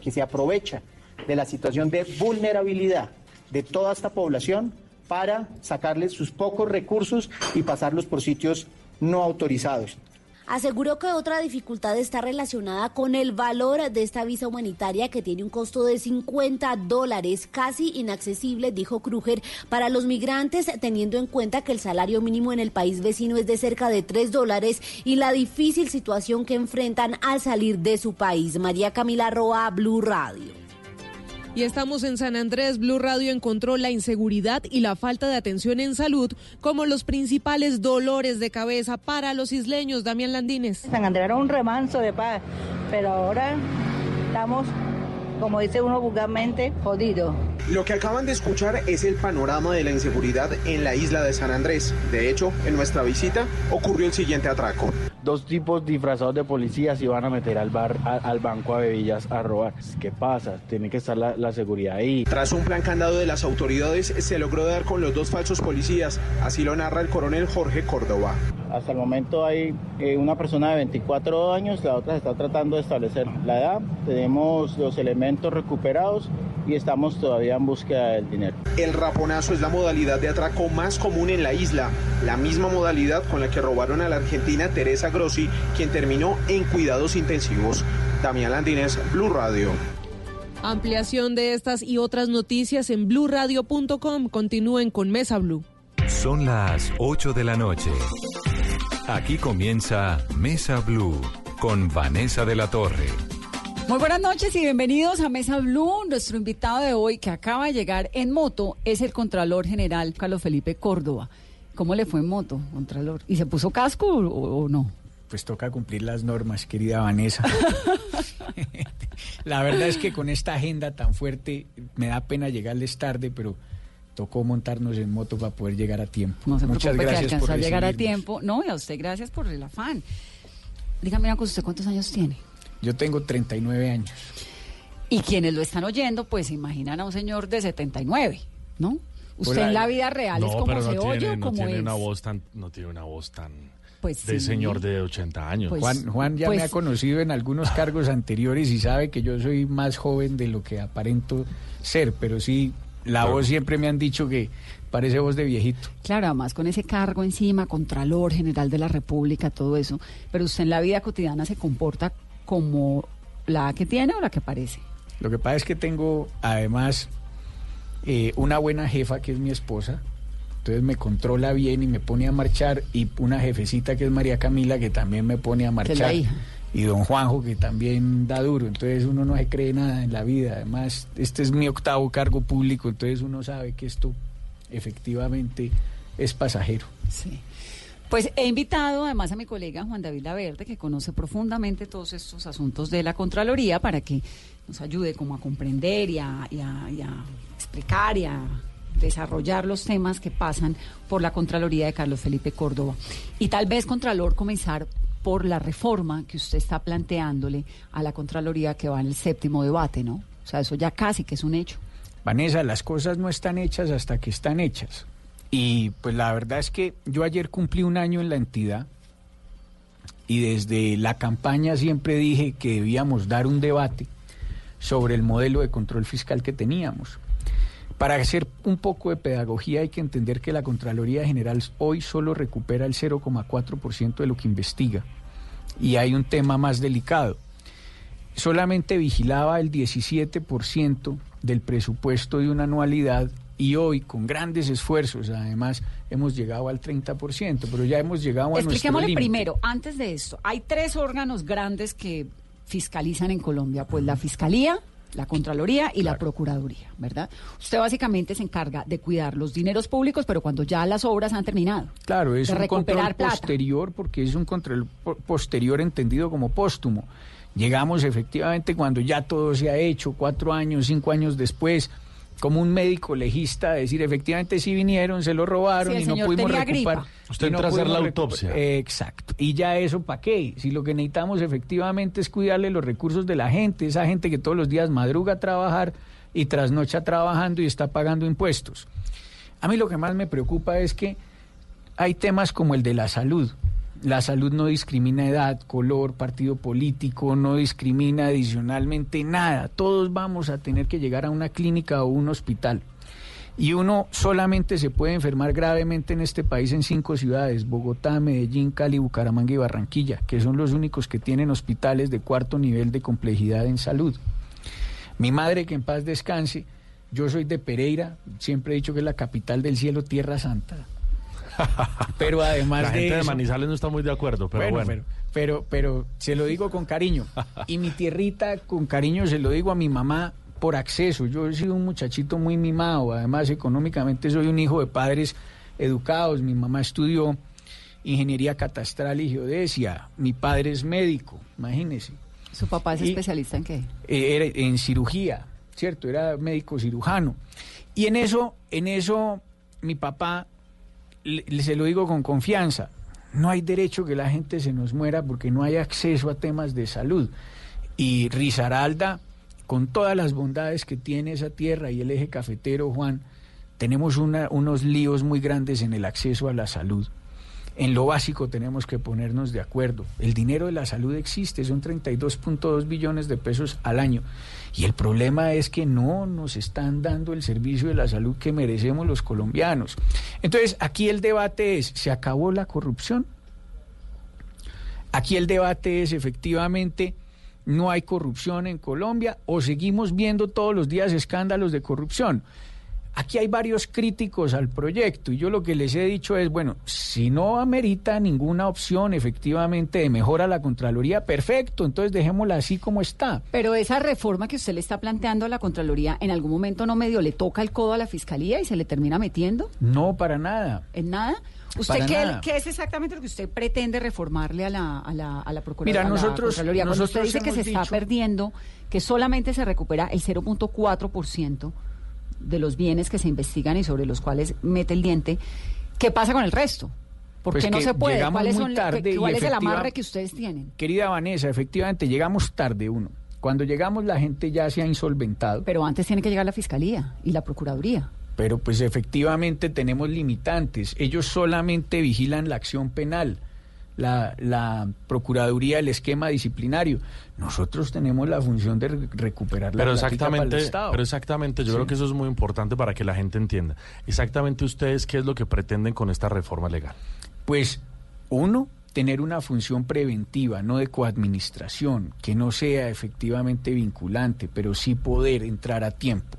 Que se aprovecha de la situación de vulnerabilidad de toda esta población para sacarles sus pocos recursos y pasarlos por sitios no autorizados. Aseguró que otra dificultad está relacionada con el valor de esta visa humanitaria que tiene un costo de 50 dólares, casi inaccesible, dijo Kruger, para los migrantes, teniendo en cuenta que el salario mínimo en el país vecino es de cerca de 3 dólares y la difícil situación que enfrentan al salir de su país. María Camila Roa, Blue Radio. Y estamos en San Andrés. Blue Radio encontró la inseguridad y la falta de atención en salud como los principales dolores de cabeza para los isleños. Damián Landines. San Andrés era un remanso de paz, pero ahora estamos como dice uno vulgarmente, jodido. Lo que acaban de escuchar es el panorama de la inseguridad en la isla de San Andrés. De hecho, en nuestra visita ocurrió el siguiente atraco. Dos tipos disfrazados de policías iban a meter al bar, a, al banco a Bebillas a robar. ¿Qué pasa? Tiene que estar la, la seguridad ahí. Tras un plan candado de las autoridades, se logró dar con los dos falsos policías. Así lo narra el coronel Jorge Córdoba. Hasta el momento hay eh, una persona de 24 años, la otra se está tratando de establecer la edad. Tenemos los elementos recuperados y estamos todavía en búsqueda del dinero. El raponazo es la modalidad de atraco más común en la isla, la misma modalidad con la que robaron a la argentina Teresa Grossi, quien terminó en cuidados intensivos. Damián Landines, Blue Radio. Ampliación de estas y otras noticias en bluradio.com. Continúen con Mesa Blue. Son las 8 de la noche. Aquí comienza Mesa Blue con Vanessa de la Torre. Muy buenas noches y bienvenidos a Mesa Blue. Nuestro invitado de hoy que acaba de llegar en moto es el Contralor General Carlos Felipe Córdoba. ¿Cómo le fue en moto, Contralor? ¿Y se puso casco o, o no? Pues toca cumplir las normas, querida Vanessa. La verdad es que con esta agenda tan fuerte me da pena llegarles tarde, pero tocó montarnos en moto para poder llegar a tiempo. No se Muchas gracias que por a llegar a tiempo. No, y a usted gracias por el afán. Dígame una cosa, ¿usted cuántos años tiene? Yo tengo 39 años. Y quienes lo están oyendo, pues se imaginan a un señor de 79, ¿no? Usted en la vida real es como pero no se tiene, oye o no como tiene es. una voz tan, no tiene una voz tan Pues de sí. señor de 80 años. Pues- Juan, Juan ya pues- me ha conocido en algunos cargos anteriores y sabe que yo soy más joven de lo que aparento ser, pero sí, la voz siempre me han dicho que parece voz de viejito. Claro, además con ese cargo encima, Contralor General de la República, todo eso. Pero usted en la vida cotidiana se comporta como la que tiene o la que parece. Lo que pasa es que tengo además eh, una buena jefa que es mi esposa, entonces me controla bien y me pone a marchar, y una jefecita que es María Camila que también me pone a Que es la marchar. hija. Y don Juanjo que también da duro, entonces uno no se cree nada en la vida. Además, este es mi octavo cargo público, entonces uno sabe que esto efectivamente es pasajero. Sí. Pues he invitado además a mi colega Juan David Laverde, que conoce profundamente todos estos asuntos de la Contraloría, para que nos ayude como a comprender y a, y a- y a explicar y a desarrollar los temas que pasan por la Contraloría de Carlos Felipe Córdoba. Y tal vez, Contralor, comenzar por la reforma que usted está planteándole a la Contraloría que va en el séptimo debate, ¿no? O sea, eso ya casi que es un hecho. Vanessa, las cosas no están hechas hasta que están hechas. Y pues la verdad es que yo ayer cumplí un año en la entidad y desde la campaña siempre dije que debíamos dar un debate sobre el modelo de control fiscal que teníamos. Para hacer un poco de pedagogía hay que entender que la Contraloría General hoy solo recupera el 0,4% de lo que investiga. Y hay un tema más delicado solamente vigilaba el 17% del presupuesto de una anualidad y hoy con grandes esfuerzos además hemos llegado al 30%, pero ya hemos llegado a nuestro Expliquémosle primero, antes de esto, hay tres órganos grandes que fiscalizan en Colombia, pues la Fiscalía, la Contraloría y la Procuraduría, ¿verdad? Usted básicamente se encarga de cuidar los dineros públicos, pero cuando ya las obras han terminado. Claro, es de un control plata. posterior porque es un control po- posterior entendido como póstumo. Llegamos efectivamente cuando ya todo se ha hecho, cuatro años, cinco años después, como un médico legista, decir efectivamente sí vinieron, se lo robaron Sí, y no pudimos recuperar. gripa. Usted y no entra a hacer la autopsia. Eh, exacto. Y ya eso para qué? Si lo que necesitamos efectivamente es cuidarle los recursos de la gente, esa gente que todos los días madruga a trabajar y trasnocha trabajando y está pagando impuestos. A mí lo que más me preocupa es que hay temas como el de la salud. La salud no discrimina edad, color, partido político, no discrimina adicionalmente nada. Todos vamos a tener que llegar a una clínica o un hospital. Y uno solamente se puede enfermar gravemente en este país en cinco ciudades, Bogotá, Medellín, Cali, Bucaramanga y Barranquilla, que son los únicos que tienen hospitales de cuarto nivel de complejidad en salud. Mi madre, que en paz descanse, yo soy de Pereira, siempre he dicho que es la capital del cielo, Tierra Santa. Pero además La de gente de eso- Manizales no está muy de acuerdo, pero bueno. Pero, pero, pero se lo digo con cariño. Y mi tierrita, con cariño, se lo digo a mi mamá por acceso. Yo he sido un muchachito muy mimado. Además, económicamente soy un hijo de padres educados. Mi mamá estudió ingeniería catastral y geodesia. Mi padre es médico, imagínese. ¿Su papá es Y- especialista en qué? Eh, era en cirugía, ¿cierto? Era médico cirujano. Y en eso, en eso, mi papá, le- se lo digo con confianza, no hay derecho que la gente se nos muera porque no hay acceso a temas de salud. Y Risaralda, con todas las bondades que tiene esa tierra y el eje cafetero, Juan, tenemos una- unos líos muy grandes en el acceso a la salud. En lo básico tenemos que ponernos de acuerdo. El dinero de la salud existe, son 32.2 billones de pesos al año. Y el problema es que no nos están dando el servicio de la salud que merecemos los colombianos. Entonces, aquí el debate es, ¿se acabó la corrupción? Aquí el debate es efectivamente, ¿no hay corrupción en Colombia o seguimos viendo todos los días escándalos de corrupción? Aquí hay varios críticos al proyecto y yo lo que les he dicho es, bueno, si no amerita ninguna opción efectivamente de mejora a la Contraloría, perfecto, entonces dejémosla así como está. Pero esa reforma que usted le está planteando a la Contraloría, ¿en algún momento no medio le toca el codo a la Fiscalía y se le termina metiendo? No, para nada. ¿En nada? ¿Usted qué, es exactamente lo que usted pretende reformarle a la, a la, a la Procuraduría? Mira, nosotros- usted dice que se está perdiendo, que solamente se recupera el 0.4% de los bienes que se investigan y sobre los cuales mete el diente, ¿qué pasa con el resto? ¿Por Pues qué no se puede? ¿Cuáles son, tarde ¿Cuál es el amarre que ustedes tienen? Querida Vanessa, efectivamente llegamos tarde uno. Cuando llegamos la gente ya se ha insolventado. Pero antes tiene que llegar la Fiscalía y la Procuraduría. Pero pues efectivamente tenemos limitantes. Ellos solamente vigilan la acción penal, la, la Procuraduría, el esquema disciplinario. Nosotros tenemos la función de re- recuperar la Pero plática para el exactamente, Estado. pero exactamente, yo Sí. creo que eso es muy importante para que la gente entienda. Exactamente ustedes qué es lo que pretenden con esta reforma legal. Pues uno, tener una función preventiva, no de coadministración, que no sea efectivamente vinculante, pero sí poder entrar a tiempo.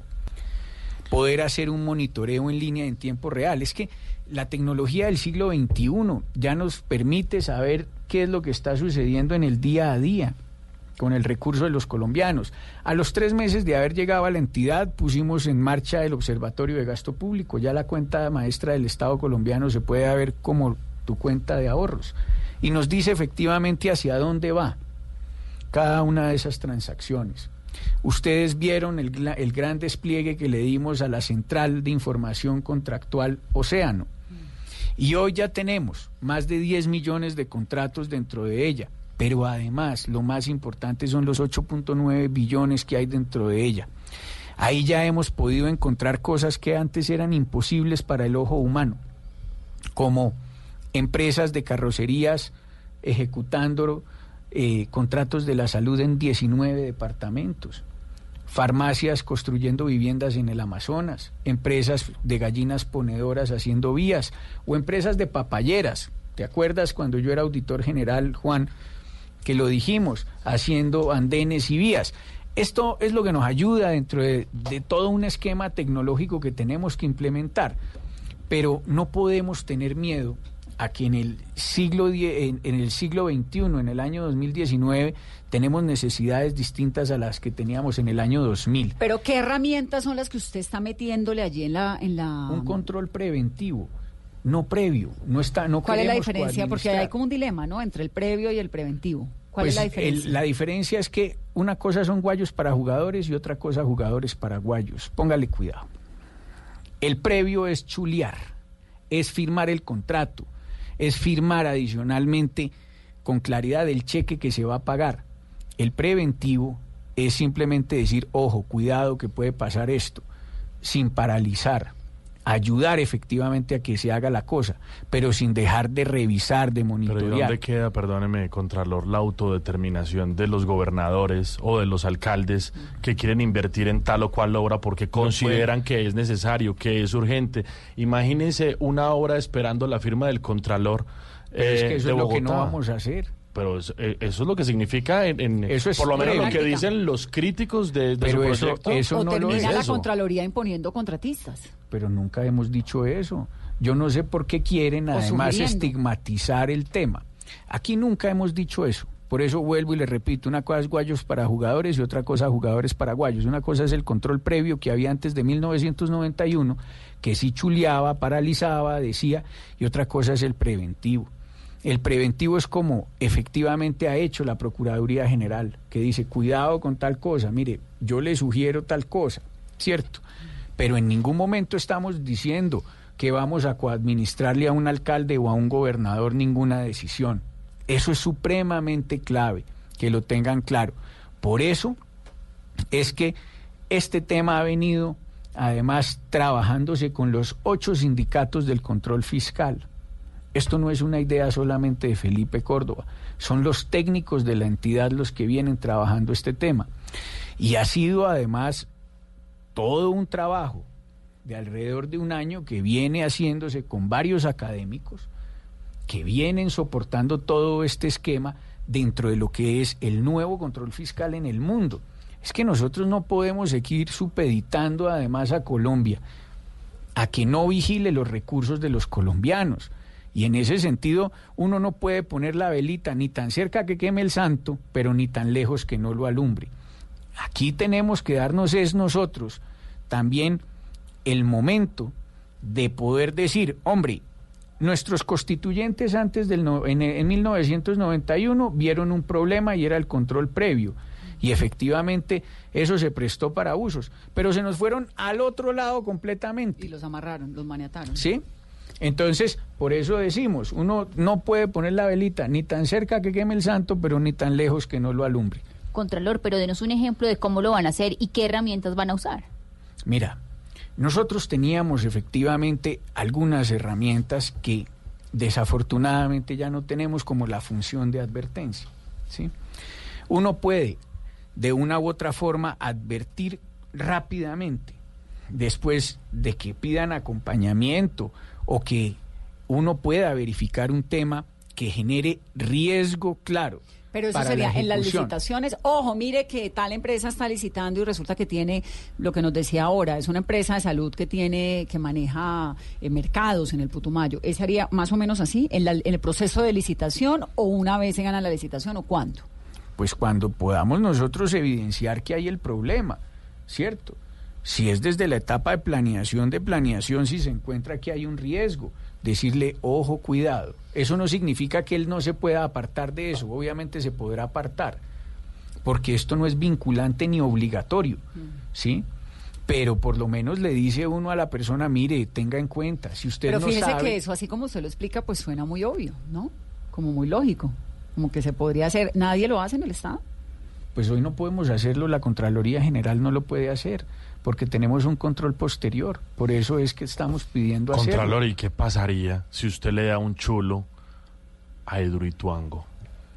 Poder hacer un monitoreo en línea en tiempo real. Es que la tecnología del siglo XXI ya nos permite saber qué es lo que está sucediendo en el día a día con el recurso de los colombianos. A los tres meses de haber llegado a la entidad, pusimos en marcha el Observatorio de Gasto Público. Ya la cuenta maestra del Estado colombiano se puede ver como tu cuenta de ahorros. Y nos dice efectivamente hacia dónde va cada una de esas transacciones. Ustedes vieron el, el gran despliegue que le dimos a la Central de Información Contractual Océano. Y hoy ya tenemos más de 10 millones de contratos dentro de ella. Pero además, lo más importante son los 8.9 billones que hay dentro de ella. Ahí ya hemos podido encontrar cosas que antes eran imposibles para el ojo humano, como empresas de carrocerías ejecutando eh, contratos de la salud en 19 departamentos, farmacias construyendo viviendas en el Amazonas, empresas de gallinas ponedoras haciendo vías o empresas de papayeras. ¿Te acuerdas cuando yo era auditor general, Juan, que lo dijimos, haciendo andenes y vías? Esto es lo que nos ayuda dentro de, de todo un esquema tecnológico que tenemos que implementar, pero no podemos tener miedo a que en el siglo die- en, en el siglo XXI, en el año 2019, tenemos necesidades distintas a las que teníamos en el año 2000. Pero ¿qué herramientas son las que usted está metiéndole allí en la... En la... Un control preventivo, no previo, no está, no ¿Cuál es la diferencia? Porque hay como un dilema, ¿no? Entre el previo y el preventivo. ¿Cuál ¿Cuál Pues es la el- diferencia? la diferencia es que una cosa son guayos para jugadores y otra cosa jugadores para guayos. Póngale cuidado. El previo es chulear, es firmar el contrato, es firmar adicionalmente con claridad el cheque que se va a pagar. El preventivo es simplemente decir, ojo, cuidado que puede pasar esto, sin paralizar, ayudar efectivamente a que se haga la cosa, pero sin dejar de revisar, de Pero ¿y monitorear. dónde queda, perdóneme, Contralor, la autodeterminación de los gobernadores o de los alcaldes que quieren invertir en tal o cual obra porque consideran que es necesario, que es urgente? Imagínense una obra esperando la firma del Contralor Pero es eh, que eso de es lo que no vamos a hacer. Pero eh, eso es lo que significa, en, en- Eso es por lo menos lo que dicen los críticos de, de Pero su eso- proyecto. eso o no lo termina es la eso. Contraloría imponiendo contratistas. pero nunca hemos dicho eso. Yo no sé por qué quieren O además sugiriendo. estigmatizar el tema. Aquí nunca hemos dicho eso. Por eso vuelvo y le repito, una cosa es guayos para jugadores y otra cosa jugadores paraguayos. Una cosa es el control previo que había antes de 1991, que sí chuleaba, paralizaba, decía, y otra cosa es el preventivo. El preventivo es como efectivamente ha hecho la Procuraduría General, que dice, cuidado con tal cosa, mire, yo le sugiero tal cosa, ¿cierto? Pero en ningún momento estamos diciendo que vamos a coadministrarle a un alcalde o a un gobernador ninguna decisión. Eso es supremamente clave, que lo tengan claro. Por eso es que este tema ha venido además trabajándose con los ocho sindicatos del control fiscal. Esto no es una idea solamente de Felipe Córdoba, son los técnicos de la entidad los que vienen trabajando este tema. Y ha sido además todo un trabajo de alrededor de un año que viene haciéndose con varios académicos que vienen soportando todo este esquema dentro de lo que es el nuevo control fiscal en el mundo. Es que nosotros no podemos seguir supeditando además a Colombia a que no vigile los recursos de los colombianos. Y en ese sentido, uno no puede poner la velita ni tan cerca que queme el santo, pero ni tan lejos que no lo alumbre. Aquí tenemos que darnos es nosotros también el momento de poder decir, hombre, nuestros constituyentes antes del no- en, en 1991 vieron un problema y era el control previo. Y efectivamente eso se prestó para abusos, pero se nos fueron al otro lado completamente. Y los amarraron, los maniataron. ¿Sí? Entonces, por eso decimos, uno no puede poner la velita ni tan cerca que queme el santo, pero ni tan lejos que no lo alumbre. Contralor, pero denos un ejemplo de cómo lo van a hacer y qué herramientas van a usar. Mira, nosotros teníamos efectivamente algunas herramientas que desafortunadamente ya no tenemos como la función de advertencia. ¿sí? Uno puede de una u otra forma advertir rápidamente después de que pidan acompañamiento o que uno pueda verificar un tema que genere riesgo claro. Pero eso la sería en las licitaciones. Ojo, mire que tal empresa está licitando y resulta que tiene lo que nos decía ahora, es una empresa de salud que tiene que maneja eh, mercados en el Putumayo. ¿Ese haría más o menos así en, la- en el proceso de licitación o una vez se gana la licitación o cuándo? pues cuando podamos nosotros evidenciar que hay el problema, ¿cierto? Si es desde la etapa de planeación de planeación, si se encuentra que hay un riesgo, decirle, ojo, cuidado. Eso no significa que él no se pueda apartar de eso, obviamente se podrá apartar, porque esto no es vinculante ni obligatorio, ¿sí? Pero por lo menos le dice uno a la persona, mire, tenga en cuenta, si usted Pero no fíjese sabe... que eso, así como usted lo explica, pues suena muy obvio, ¿no? Como muy lógico, como que se podría hacer. ¿Nadie lo hace en el Estado? Pues hoy no podemos hacerlo, la Contraloría General no lo puede hacer, porque tenemos un control posterior. Por eso es que estamos pidiendo hacerlo. Contralor, ¿y qué pasaría si usted le da un chulo a Edurituango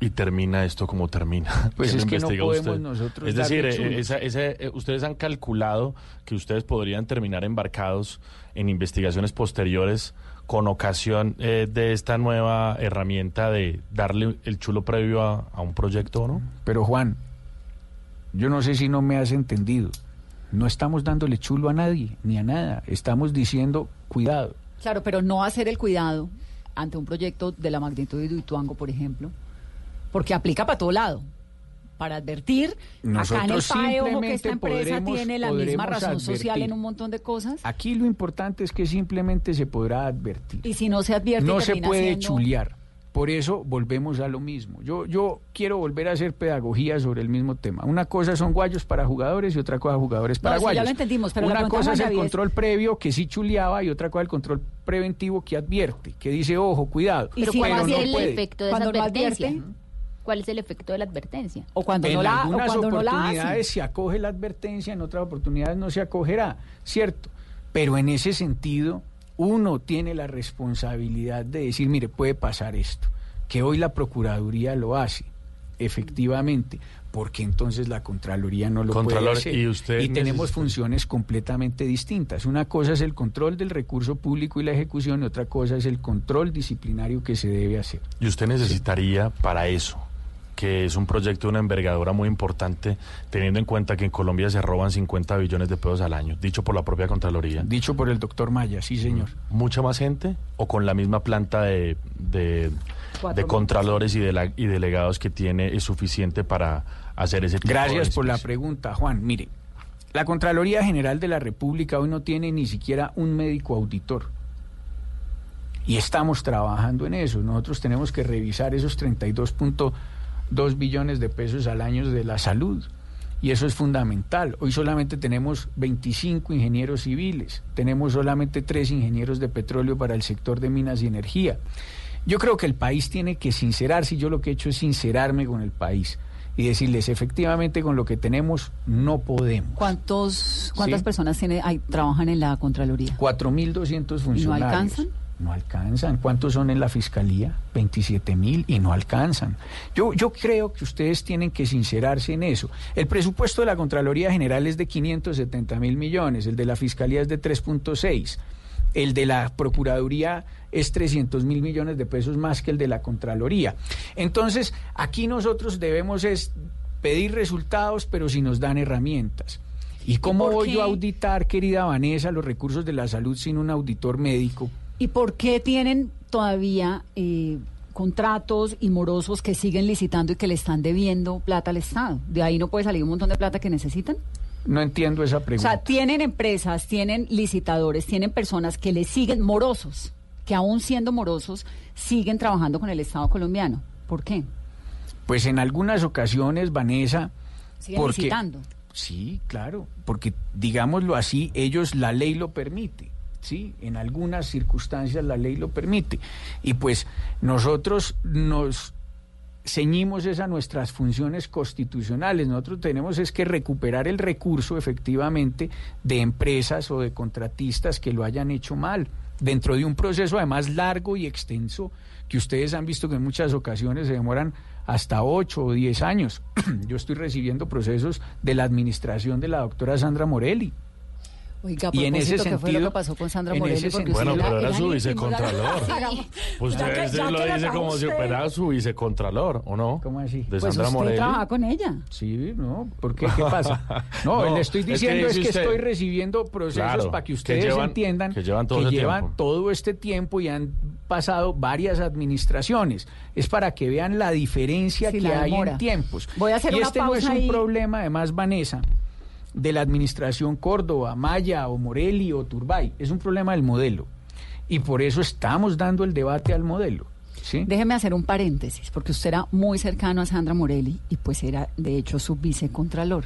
y termina esto como termina? Pues ¿Quién es que no podemos usted? nosotros Es decir, eh, esa- ese, eh, ustedes han calculado que ustedes podrían terminar embarcados en investigaciones posteriores con ocasión eh, de esta nueva herramienta de darle el chulo previo a, a un proyecto, ¿no? Pero Juan, yo no sé si no me has entendido. No estamos dándole chulo a nadie, ni a nada. Estamos diciendo, cuidado. Claro, pero no hacer el cuidado ante un proyecto de la magnitud de Ituango, por ejemplo, porque aplica para todo lado. Para advertir, acá en el Nosotros PAE, ojo que esta empresa podremos- tiene la misma razón social en un montón de cosas. Aquí lo importante es que simplemente se podrá advertir. Y si no se advierte, No se puede siendo- chulear. Por eso volvemos a lo mismo. Yo, yo quiero volver a hacer pedagogía sobre el mismo tema. Una cosa son guayos para jugadores y otra cosa jugadores para No, sí, ya guayos. lo entendimos, pero Una cosa es el es- control previo que sí chuleaba y otra cosa el control preventivo que advierte, que dice, ojo, cuidado. Pero si ¿cuál no va a ser no el puede. efecto de esa Cuando no advertencia? advierte. ¿Cuál es el efecto de la advertencia? O cuando en no la, o algunas cuando no la oportunidades se acoge la advertencia, en otras oportunidades no se acogerá, ¿cierto? Pero en ese sentido, uno tiene la responsabilidad de decir, mire, puede pasar esto, que hoy la Procuraduría lo hace, efectivamente, porque entonces la Contraloría no lo Contralor, puede hacer. y usted tenemos necesita- funciones completamente distintas. Una cosa es el control del recurso público y la ejecución, y otra cosa es el control disciplinario que se debe hacer. Y usted necesitaría para eso, que es un proyecto de una envergadura muy importante, teniendo en cuenta que en Colombia se roban 50 billones de pesos al año, dicho por la propia Contraloría. Dicho por el doctor Maya, sí señor. ¿Mucha más gente o con la misma planta de, de, contralores y, de la- y delegados que tiene es suficiente para hacer ese tipo de Gracias por la pregunta, Juan. Mire, la Contraloría General de la República hoy no tiene ni siquiera un médico auditor. Y estamos trabajando en eso. Nosotros tenemos que revisar esos 32.2 billones de pesos al año de la salud. Y eso es fundamental. Hoy solamente tenemos 25 ingenieros civiles, tenemos solamente 3 ingenieros de petróleo para el sector de minas y energía. Yo creo que el país tiene que sincerarse y yo lo que he hecho es sincerarme con el país y decirles efectivamente con lo que tenemos no podemos. ¿Cuántos, ¿Cuántas Sí. personas tiene, hay, trabajan en la Contraloría? 4.200 funcionarios. alcanzan? No alcanzan. ¿Cuántos son en la fiscalía? 27 mil y no alcanzan. Yo, yo creo que ustedes tienen que sincerarse en eso. El presupuesto de la Contraloría General es de 570 mil millones, el de la fiscalía es de 3.6. El de la Procuraduría es 300 mil millones de pesos más que el de la Contraloría. Entonces, aquí nosotros debemos es pedir resultados, pero si nos dan herramientas. ¿Y cómo voy qué? yo a auditar, querida Vanessa, los recursos de la salud sin un auditor médico? ¿Y por qué tienen todavía eh, contratos y morosos que siguen licitando y que le están debiendo plata al Estado? ¿De ahí no puede salir un montón de plata que necesitan? No entiendo esa O pregunta. sea, tienen empresas, tienen licitadores, tienen personas que le siguen morosos, que aún siendo morosos, siguen trabajando con el Estado colombiano. ¿Por qué? Pues en algunas ocasiones, Vanessa, Siguen porque licitando. sí, claro, porque digámoslo así, ellos la ley lo permite. Sí, en algunas circunstancias la ley lo permite. Y pues nosotros nos ceñimos a nuestras funciones constitucionales. Nosotros tenemos es que recuperar el recurso efectivamente de empresas o de contratistas que lo hayan hecho mal, dentro de un proceso además largo y extenso que ustedes han visto que en muchas ocasiones se demoran hasta 8 o 10 años. Yo estoy recibiendo procesos de la administración de la doctora Sandra Morelli. Oiga, Y en ese ¿qué fue lo sentido- que pasó con Sandra Morelli? Porque sentido- Bueno, usted pero era su vicecontralor. Sí. Usted Ya que- lo que dice como si usted. fuera su vicecontralor, ¿o no? ¿Cómo así? De Pues Sandra usted Morelli. trabaja con ella. Sí, ¿no? ¿Por qué? ¿Qué pasa? No, No, le estoy es que diciendo es que, dice usted- estoy recibiendo procesos Claro, para que que ustedes llevan- entiendan que llevan todo ese llevan todo este tiempo y han pasado varias administraciones. Es para que vean la diferencia Sí, que la hay en tiempos. Voy a hacer y una este no es pausa un ahí. problema, además, Vanessa, de la administración Córdoba, Maya o Morelli o Turbay. Es un problema del modelo. Y por eso estamos dando el debate al modelo. ¿sí? Déjeme hacer un paréntesis, porque usted era muy cercano a Sandra Morelli y pues era de hecho su vicecontralor.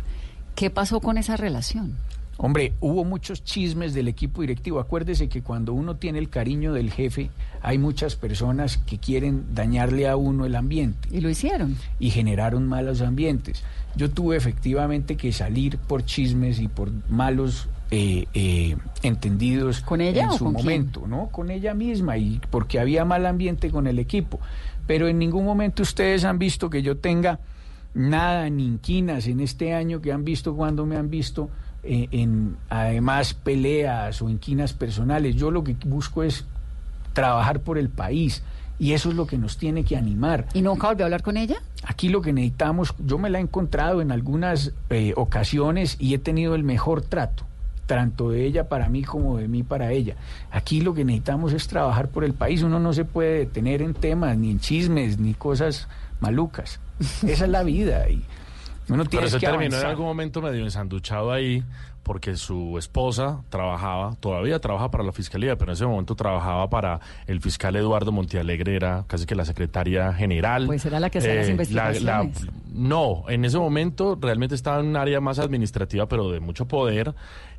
¿Qué pasó con esa relación? Hombre, hubo muchos chismes del equipo directivo. Acuérdese que cuando uno tiene el cariño del jefe, hay muchas personas que quieren dañarle a uno el ambiente. Y lo hicieron. Y generaron malos ambientes. Yo tuve efectivamente que salir por chismes y por malos eh, eh, entendidos ¿Con ella en o su con quién? momento, ¿no? Con ella misma y porque había mal ambiente con el equipo. Pero en ningún momento ustedes han visto que yo tenga nada ni inquinas en este año que han visto cuando me han visto eh, en además peleas o inquinas personales. Yo lo que busco es trabajar por el país y eso es lo que nos tiene que animar. ¿Y nunca volvió a hablar con ella? Aquí lo que necesitamos, yo me la he encontrado en algunas eh, ocasiones y he tenido el mejor trato, tanto de ella para mí como de mí para ella. Aquí lo que necesitamos es trabajar por el país, uno no se puede detener en temas, ni en chismes, ni cosas malucas. Esa es la vida y uno tiene Pero se que terminó en algún momento medio ensanduchado ahí, porque su esposa trabajaba, todavía trabaja para la fiscalía, pero en ese momento trabajaba para el fiscal Eduardo Montealegre, era casi que la secretaria general. Pues era la que hacía las Eh, investigaciones. no, en ese momento realmente estaba en un área más administrativa, pero de mucho poder.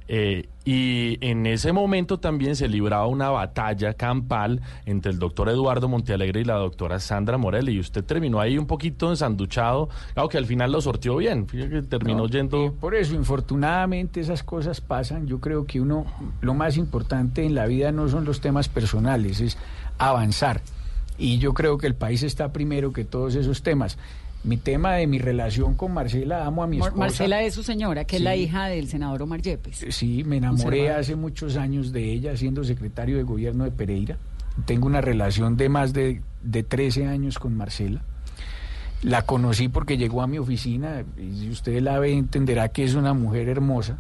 Eh, y en ese momento también se libraba una batalla campal entre el doctor Eduardo Montealegre y la doctora Sandra Morelli. Y usted terminó ahí un poquito ensanduchado, claro que al final lo sortió bien. Fíjate que terminó No, yendo. por eso, infortunadamente, esas cosas pasan. Yo creo que uno, lo más importante en la vida no son los temas personales, es avanzar. Y yo creo que el país está primero que todos esos temas. Mi tema de mi relación con Marcela, amo a mi esposa. Marcela es su señora, que es la hija del senador Omar Yepes. Sí, me enamoré hace muchos años de ella siendo secretario de gobierno de Pereira. Tengo una relación de más de, de 13 años con Marcela. La conocí porque llegó a mi oficina y si usted la ve entenderá que es una mujer hermosa.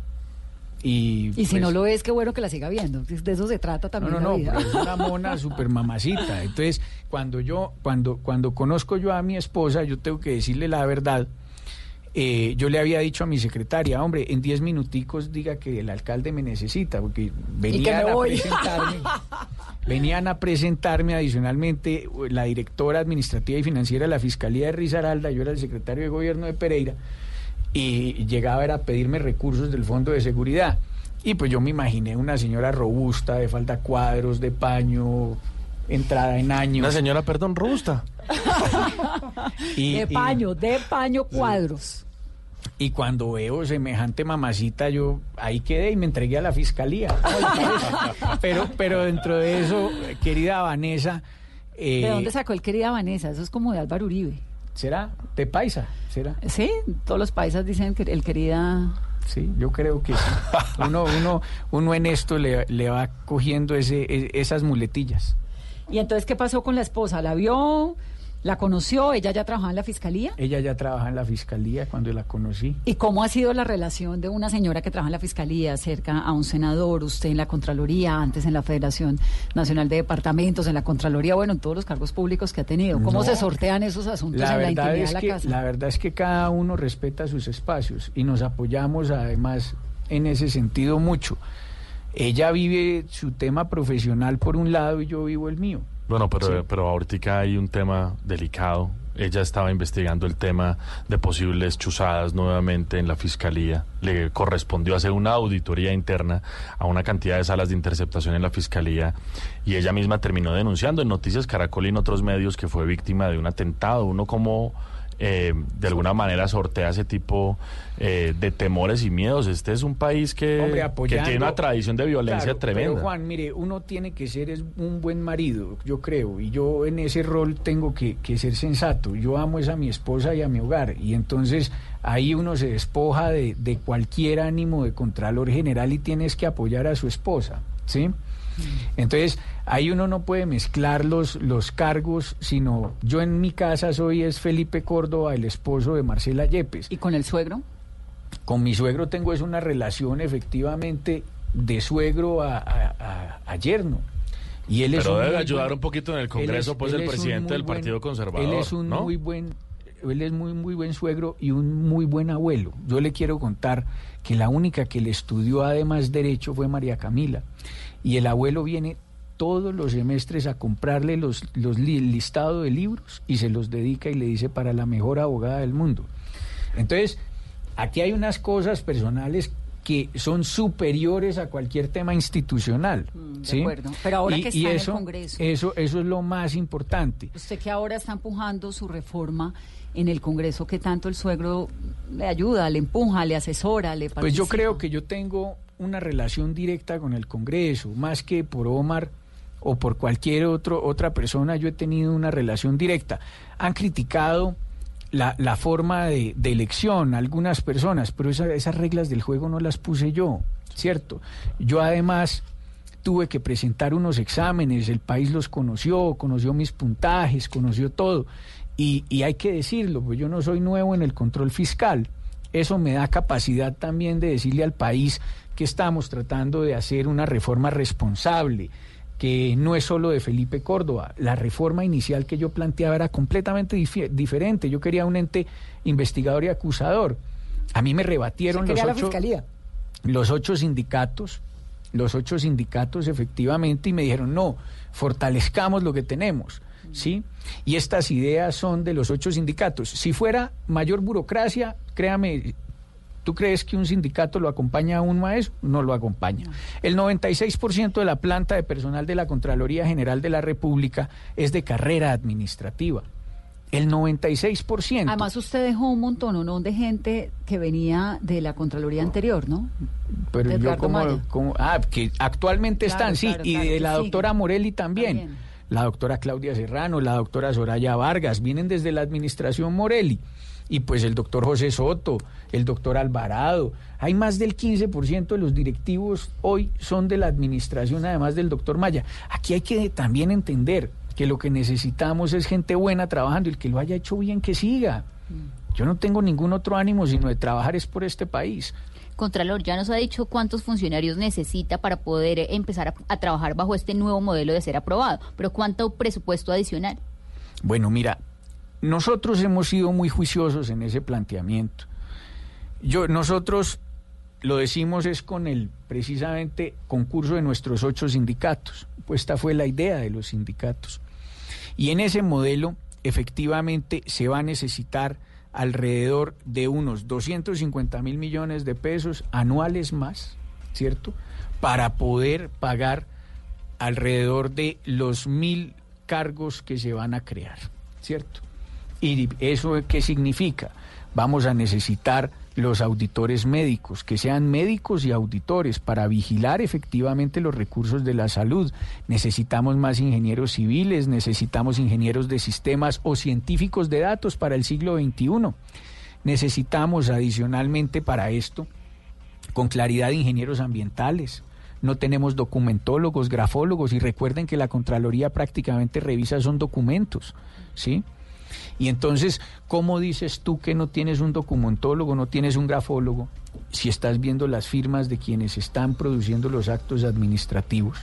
Y, Y si pues, no lo es, qué bueno que la siga viendo. De eso se trata no, también no, la no, vida. pero es una mona super mamacita. Entonces, cuando yo, cuando, cuando conozco yo a mi esposa, yo tengo que decirle la verdad. Eh, yo le había dicho a mi secretaria, hombre, en 10 minuticos diga que el alcalde me necesita, porque venían a presentarme, venían a presentarme adicionalmente la directora administrativa y financiera de la Fiscalía de Risaralda, yo era el secretario de gobierno de Pereira, y llegaba era a pedirme recursos del Fondo de Seguridad. Y pues yo me imaginé una señora robusta, de falda cuadros, de paño, entrada en años. Una señora, perdón, robusta. Y- de y- paño, de paño cuadros. Y cuando veo semejante mamacita, yo ahí quedé y me entregué a la fiscalía. pero, pero dentro de eso, querida Vanessa, eh, ¿De dónde sacó el querida Vanessa? Eso es como de Álvaro Uribe. ¿Será? ¿De paisa? ¿Será? Sí, todos los paisas dicen que el querida... Sí, yo creo que sí. Uno, uno, uno en esto le, le va cogiendo ese, e- esas muletillas. ¿Y entonces qué pasó con la esposa? ¿La vio? ¿La conoció? ¿Ella ya trabajaba en la fiscalía? Ella ya trabaja en la fiscalía cuando la conocí. ¿Y cómo ha sido la relación de una señora que trabaja en la Fiscalía cerca a un senador, usted en la Contraloría, antes en la Federación Nacional de Departamentos, en la Contraloría, bueno, en todos los cargos públicos que ha tenido? ¿Cómo No. se sortean esos asuntos La en la verdad, intimidad es de la que, casa? la verdad es que cada uno respeta sus espacios y nos apoyamos además en ese sentido mucho. Ella vive su tema profesional por un lado y yo vivo el mío. Bueno, pero, Sí. pero ahorita hay un tema delicado. Ella estaba investigando el tema de posibles chuzadas nuevamente en la fiscalía. Le correspondió hacer una auditoría interna a una cantidad de salas de interceptación en la fiscalía y ella misma terminó denunciando en Noticias Caracol y en otros medios que fue víctima de un atentado. Uno como eh, de alguna manera sortea ese tipo eh, de temores y miedos. Este es un país que, Hombre, que tiene una tradición de violencia Claro, tremenda. Pero Juan, mire, uno tiene que ser es un buen marido, yo creo, y yo en ese rol tengo que, que ser sensato. Yo amo es a mi esposa y a mi hogar, y entonces ahí uno se despoja de, de cualquier ánimo de contralor general y tienes que apoyar a su esposa, ¿sí? Entonces, ahí uno no puede mezclar los, los cargos, sino yo en mi casa soy es Felipe Córdoba, el esposo de Marcela Yepes. ¿Y con el suegro? Con mi suegro tengo es una relación efectivamente de suegro a, a- a- a yerno. Y él es Pero un debe muy ayudar buen- un poquito en el Congreso, es- pues, el es presidente del Partido Conservador, Él es un ¿no? muy buen, él es muy muy buen suegro y un muy buen abuelo. Yo le quiero contar que la única que le estudió además derecho fue María Camila y el abuelo viene todos los semestres a comprarle los, los li- el listado de libros y se los dedica y le dice para la mejor abogada del mundo. Entonces, aquí hay unas cosas personales que son superiores a cualquier tema institucional. Mm, de ¿sí? acuerdo. Pero ahora Y- que y está en el eso, Congreso. Eso, eso es lo más importante. Usted que ahora está empujando su reforma en el Congreso, ¿qué tanto el suegro le ayuda, le empuja, le asesora, le Pues yo participa? creo que yo tengo una relación directa con el Congreso, más que por Omar o por cualquier otro, otra persona, yo he tenido una relación directa. Han criticado la, la forma de, de elección algunas personas, pero esa- esas reglas del juego no las puse yo, ¿cierto? Yo además tuve que presentar unos exámenes, el país los conoció, conoció mis puntajes, conoció todo. Y, y hay que decirlo, pues yo no soy nuevo en el control fiscal. Eso me da capacidad también de decirle al país que estamos tratando de hacer una reforma responsable, que no es solo de Felipe Córdoba. La reforma inicial que yo planteaba era completamente diferente. Yo quería un ente investigador y acusador. A mí me rebatieron los la ocho... fiscalía. los ocho sindicatos, los ocho sindicatos efectivamente, y me dijeron, no, fortalezcamos lo que tenemos. ¿Sí? Y estas ideas son de los ocho sindicatos. Si fuera mayor burocracia, créame, ¿Tú crees que un sindicato lo acompaña a un maestro? No lo acompaña. El 96% de la planta de personal de la Contraloría General de la República es de carrera administrativa. El 96%. Además, usted dejó un montón, ¿no? De gente que venía de la Contraloría anterior, ¿no? Pero yo como, Ah, que actualmente están, sí, y de la doctora Morelli también. La doctora Claudia Serrano, la doctora Soraya Vargas, vienen desde la administración Morelli y pues el doctor José Soto, el doctor Alvarado. Hay más del 15% de los directivos hoy son de la administración, además del doctor Maya. Aquí hay que también entender que lo que necesitamos es gente buena trabajando y el que lo haya hecho bien que siga. Yo no tengo ningún otro ánimo sino de trabajar es por este país. Contralor, ya nos ha dicho cuántos funcionarios necesita para poder empezar a, trabajar bajo este nuevo modelo de ser aprobado, pero ¿cuánto presupuesto adicional? Bueno, mira, nosotros hemos sido muy juiciosos en ese planteamiento. Yo, nosotros lo decimos es con el precisamente concurso de nuestros ocho sindicatos. Pues esta fue la idea de los sindicatos. Y en ese modelo, efectivamente, se va a necesitar alrededor de unos 250 mil millones de pesos anuales más, ¿cierto? Para poder pagar alrededor de los mil cargos que se van a crear, ¿cierto? ¿Y eso qué significa? Vamos a necesitar los auditores médicos, que sean médicos y auditores para vigilar efectivamente los recursos de la salud. Necesitamos más ingenieros civiles, necesitamos ingenieros de sistemas o científicos de datos para el siglo XXI. Necesitamos adicionalmente para esto, con claridad, ingenieros ambientales. No tenemos documentólogos, grafólogos y recuerden que la Contraloría prácticamente revisa son documentos, ¿sí? Y entonces, ¿cómo dices tú que no tienes un documentólogo, no tienes un grafólogo, si estás viendo las firmas de quienes están produciendo los actos administrativos?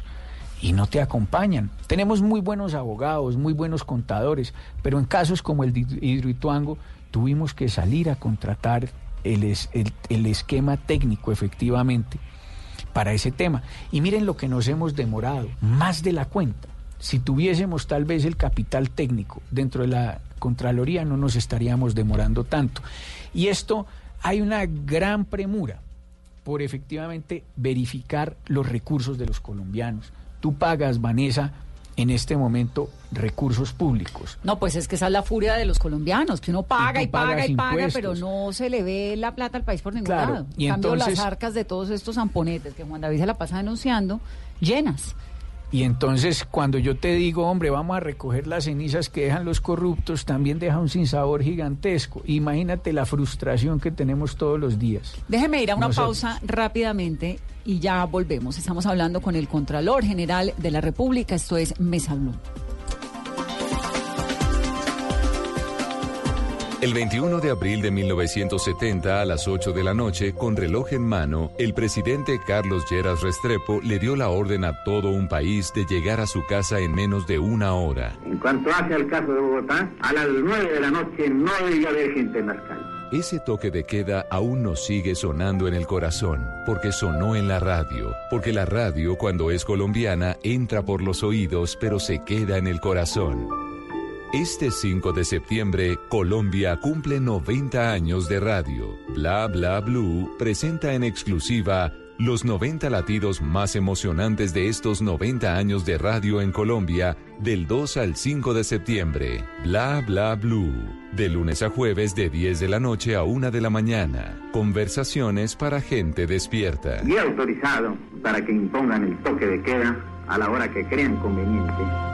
y no te acompañan. Tenemos muy buenos abogados, muy buenos contadores, pero en casos como el de Hidroituango tuvimos que salir a contratar el, el, el, esquema técnico efectivamente para ese tema. Y miren lo que nos hemos demorado, más de la cuenta. Si tuviésemos tal vez el capital técnico dentro de la Contraloría no nos estaríamos demorando tanto. Y esto hay una gran premura por efectivamente verificar los recursos de los colombianos. Tú pagas, Vanessa, en este momento recursos públicos. No, pues es que esa es la furia de los colombianos, que uno paga y, paga y paga, pero no se le ve la plata al país por ningún lado. Y en cambio, las arcas de todos estos zamponetes que Juan David se la pasa denunciando, llenas. Y entonces cuando yo te digo, hombre, vamos a recoger las cenizas que dejan los corruptos, también deja un sinsabor gigantesco. Imagínate la frustración que tenemos todos los días. Déjeme ir a una pausa rápidamente y ya volvemos. Estamos hablando con el Contralor General de la República, esto es Mesa Blue. El 21 de abril de 1970 a las 8 de la noche, con reloj en mano, el presidente Carlos Lleras Restrepo le dio la orden a todo un país de llegar a su casa en menos de una hora. En cuanto hace al caso de Bogotá, a las 9 de la noche no debía haber gente en las calles. Ese toque de queda aún nos sigue sonando en el corazón, porque sonó en la radio, porque la radio cuando es colombiana entra por los oídos pero se queda en el corazón. Este 5 de septiembre, Colombia cumple 90 años de radio. Bla Bla Blue presenta en exclusiva los 90 latidos más emocionantes de estos 90 años de radio en Colombia del 2 al 5 de septiembre. Bla Bla Blue. De lunes a jueves de 10 de la noche a 1 de la mañana. Conversaciones para gente despierta. Y autorizado para que impongan el toque de queda a la hora que crean conveniente.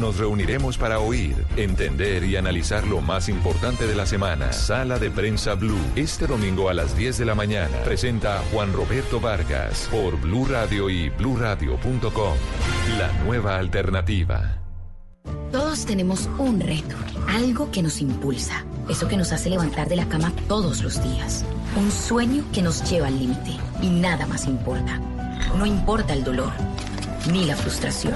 nos reuniremos para oír, entender y analizar lo más importante de la semana. Sala de Prensa Blue. Este domingo a las 10 de la mañana presenta a Juan Roberto Vargas por Blue Radio y bluradio.com. La nueva alternativa. Todos tenemos un reto, algo que nos impulsa, eso que nos hace levantar de la cama todos los días, un sueño que nos lleva al límite y nada más importa. No importa el dolor, ni la frustración,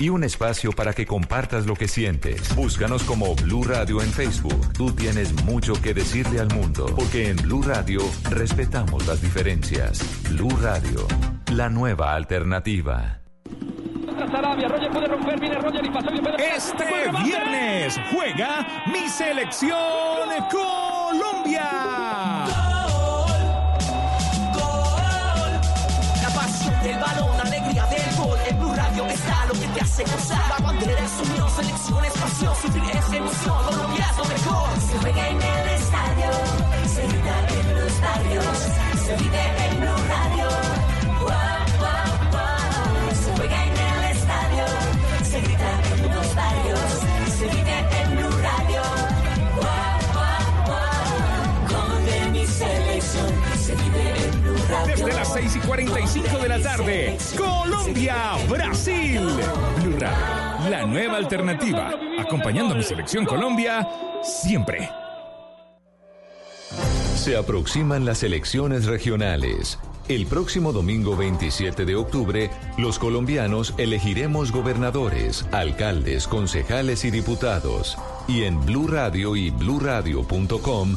Y un espacio para que compartas lo que sientes. Búscanos como Blue Radio en Facebook. Tú tienes mucho que decirle al mundo, porque en Blue Radio respetamos las diferencias. Blue Radio, la nueva alternativa. Este viernes juega mi selección Colombia. Hace gozar. La bandera es unión, selección es pasión, sufrir es emoción. Colombia es lo mejor. Se juega en el estadio, se grita en los barrios, se vive en Desde las 6 y 45 de la tarde, Colombia, Brasil. Blue Radio, la nueva alternativa. Acompañando a mi selección Colombia siempre. Se aproximan las elecciones regionales. El próximo domingo 27 de octubre, los colombianos elegiremos gobernadores, alcaldes, concejales y diputados. Y en Blue Radio y bluradio.com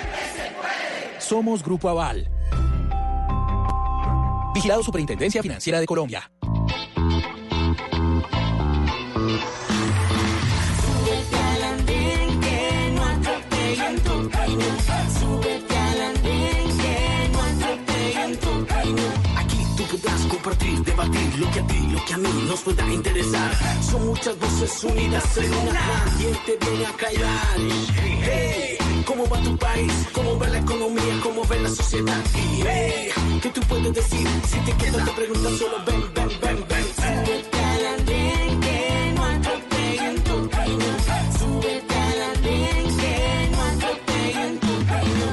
Somos Grupo Aval. Vigilado Superintendencia Financiera de Colombia. Podrás compartir, debatir lo que a ti, lo que a mí nos pueda interesar. Son muchas voces unidas en una. ¿Quién te viene a callar? Hey, ¿cómo va tu país? ¿Cómo va la economía? ¿Cómo va la sociedad? Y hey, ¿qué tú puedes decir? Si te quedas te preguntas solo ven, ven, ven, ven. Súbete al andén que no atropellen tu que no tu camino.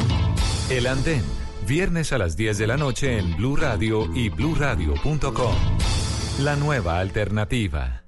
El Andén, viernes a las 10 de la noche en Blue Radio y bluradio.com. La nueva alternativa.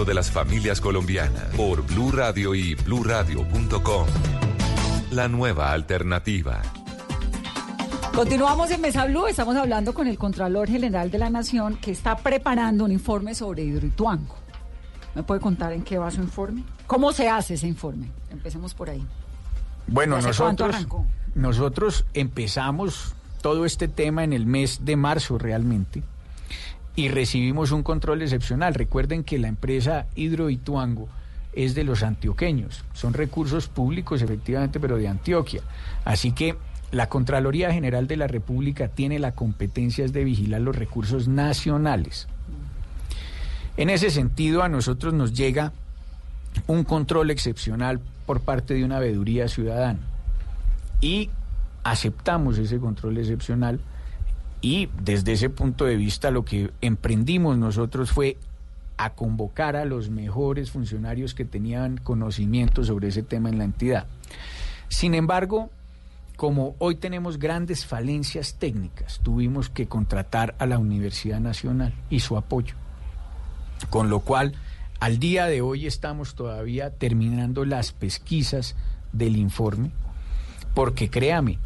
de las familias colombianas por Blue Radio y bluradio.com. La nueva alternativa. Continuamos en Mesa Blue, estamos hablando con el Contralor General de la Nación que está preparando un informe sobre Hidroituango. ¿Me puede contar en qué va su informe? ¿Cómo se hace ese informe? Empecemos por ahí. Bueno, ¿Y hace cuánto nosotros, nosotros empezamos todo este tema en el mes de marzo realmente y recibimos un control excepcional. Recuerden que la empresa Hidroituango es de los antioqueños. Son recursos públicos, efectivamente, pero de Antioquia. Así que la Contraloría General de la República tiene la competencia de vigilar los recursos nacionales. En ese sentido, a nosotros nos llega un control excepcional por parte de una veeduría ciudadana. Y aceptamos ese control excepcional y desde ese punto de vista lo que emprendimos nosotros fue a convocar a los mejores funcionarios que tenían conocimiento sobre ese tema en la entidad. Sin embargo, como hoy tenemos grandes falencias técnicas, tuvimos que contratar a la Universidad Nacional y su apoyo. Con lo cual, al día de hoy estamos todavía terminando las pesquisas del informe, porque créame,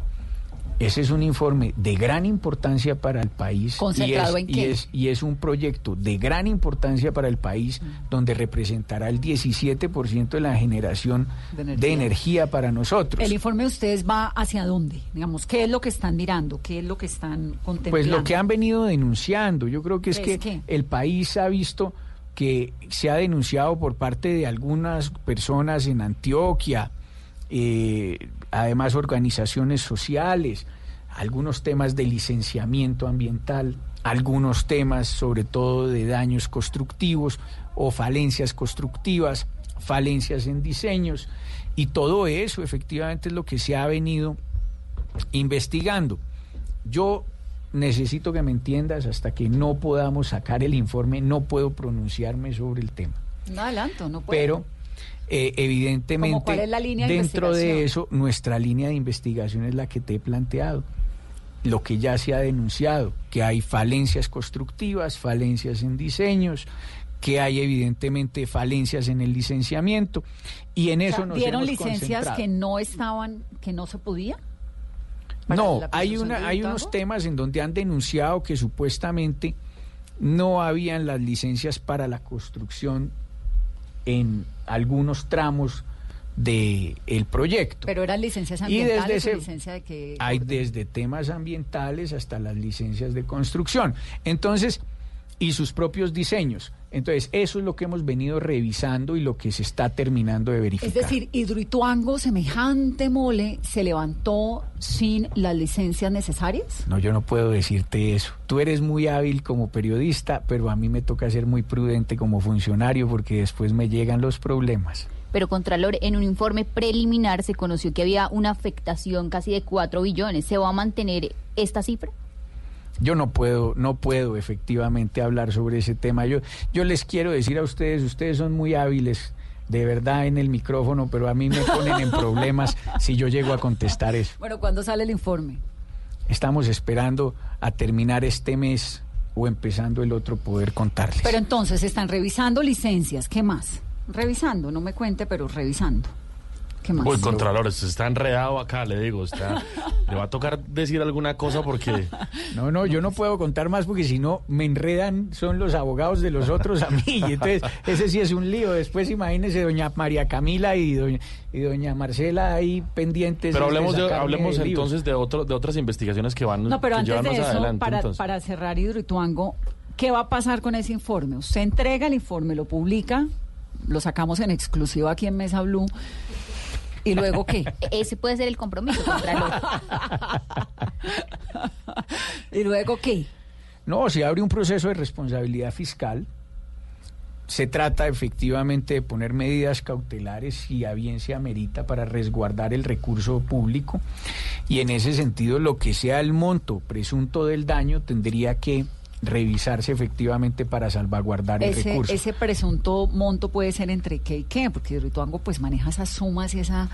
ese es un informe de gran importancia para el país. ¿Concentrado y es, en y qué? es- y es un proyecto de gran importancia para el país, donde representará el 17% de la generación De de energía. para nosotros. ¿El informe de ustedes va hacia dónde? Digamos, ¿qué es lo que están mirando? ¿Qué es lo que están contemplando? Pues lo que han venido denunciando, yo creo que es ¿Qué que el país ha visto que se ha denunciado por parte de algunas personas en Antioquia, eh, además organizaciones sociales, algunos temas de licenciamiento ambiental, algunos temas sobre todo de daños constructivos o falencias constructivas, falencias en diseños, y todo eso efectivamente es lo que se ha venido investigando. Yo necesito que me entiendas, hasta que no podamos sacar el informe, no puedo pronunciarme sobre el tema. No adelanto, no puedo. Pero eh, evidentemente, ¿Cómo cuál es la línea de dentro de eso, nuestra línea de investigación es la que te he planteado. Lo que ya se ha denunciado, que hay falencias constructivas, falencias en diseños, que hay evidentemente falencias en el licenciamiento, y en O sea, eso nos ¿Dieron hemos licencias concentrado. que no estaban, que no se podía? No, hay, una, hay unos temas en donde han denunciado que supuestamente no habían las licencias para la construcción en algunos tramos del el proyecto. Pero eran licencias Y desde ambientales o ese- licencia de que... Hay desde temas ambientales hasta las licencias de construcción. Entonces, y sus propios diseños. Entonces, eso es lo que hemos venido revisando y lo que se está terminando de verificar. Es decir, Hidroituango, semejante mole, se levantó sin las licencias necesarias. No, yo no puedo decirte eso. Tú eres muy hábil como periodista, pero a mí me toca ser muy prudente como funcionario porque después me llegan los problemas. Pero Contralor, en un informe preliminar se conoció que había una afectación casi de 4 billones. ¿Se va a mantener esta cifra? Yo no puedo, no puedo efectivamente hablar sobre ese tema. Yo, yo les quiero decir a ustedes, ustedes son muy hábiles de verdad en el micrófono, pero a mí me ponen en problemas si yo llego a contestar eso. Bueno, ¿cuándo sale el informe? Estamos esperando a terminar este mes o empezando el otro poder contarles. Pero entonces están revisando licencias. ¿Qué más? Revisando, no me cuente, pero revisando. ¿Qué más? Uy, Contralor, usted está enredado acá, le digo. Está, le va a tocar decir alguna cosa porque... No, no, yo no puedo contar más porque si no me enredan, son los abogados de los otros a mí. Y entonces, ese sí es un lío. Después imagínese doña María Camila y doña, y doña Marcela ahí pendientes. Pero hablemos, de, hablemos de entonces de, otro, de otras investigaciones que van No, pero que antes de eso, adelante. para, entonces. para cerrar Hidroituango, ¿qué va a pasar con ese informe? Usted entrega el informe, lo publica, lo sacamos en exclusiva aquí en Mesa Blue. ¿Y luego qué? Ese puede ser el compromiso, Contralor. ¿Y luego qué? No, se abre un proceso de responsabilidad fiscal. Se trata efectivamente de poner medidas cautelares si a bien se amerita para resguardar el recurso público y en ese sentido lo que sea el monto presunto del daño tendría que revisarse efectivamente para salvaguardar el Ese, recurso. ese presunto monto puede ser entre qué y qué, porque Hidroituango pues maneja esas sumas y esa...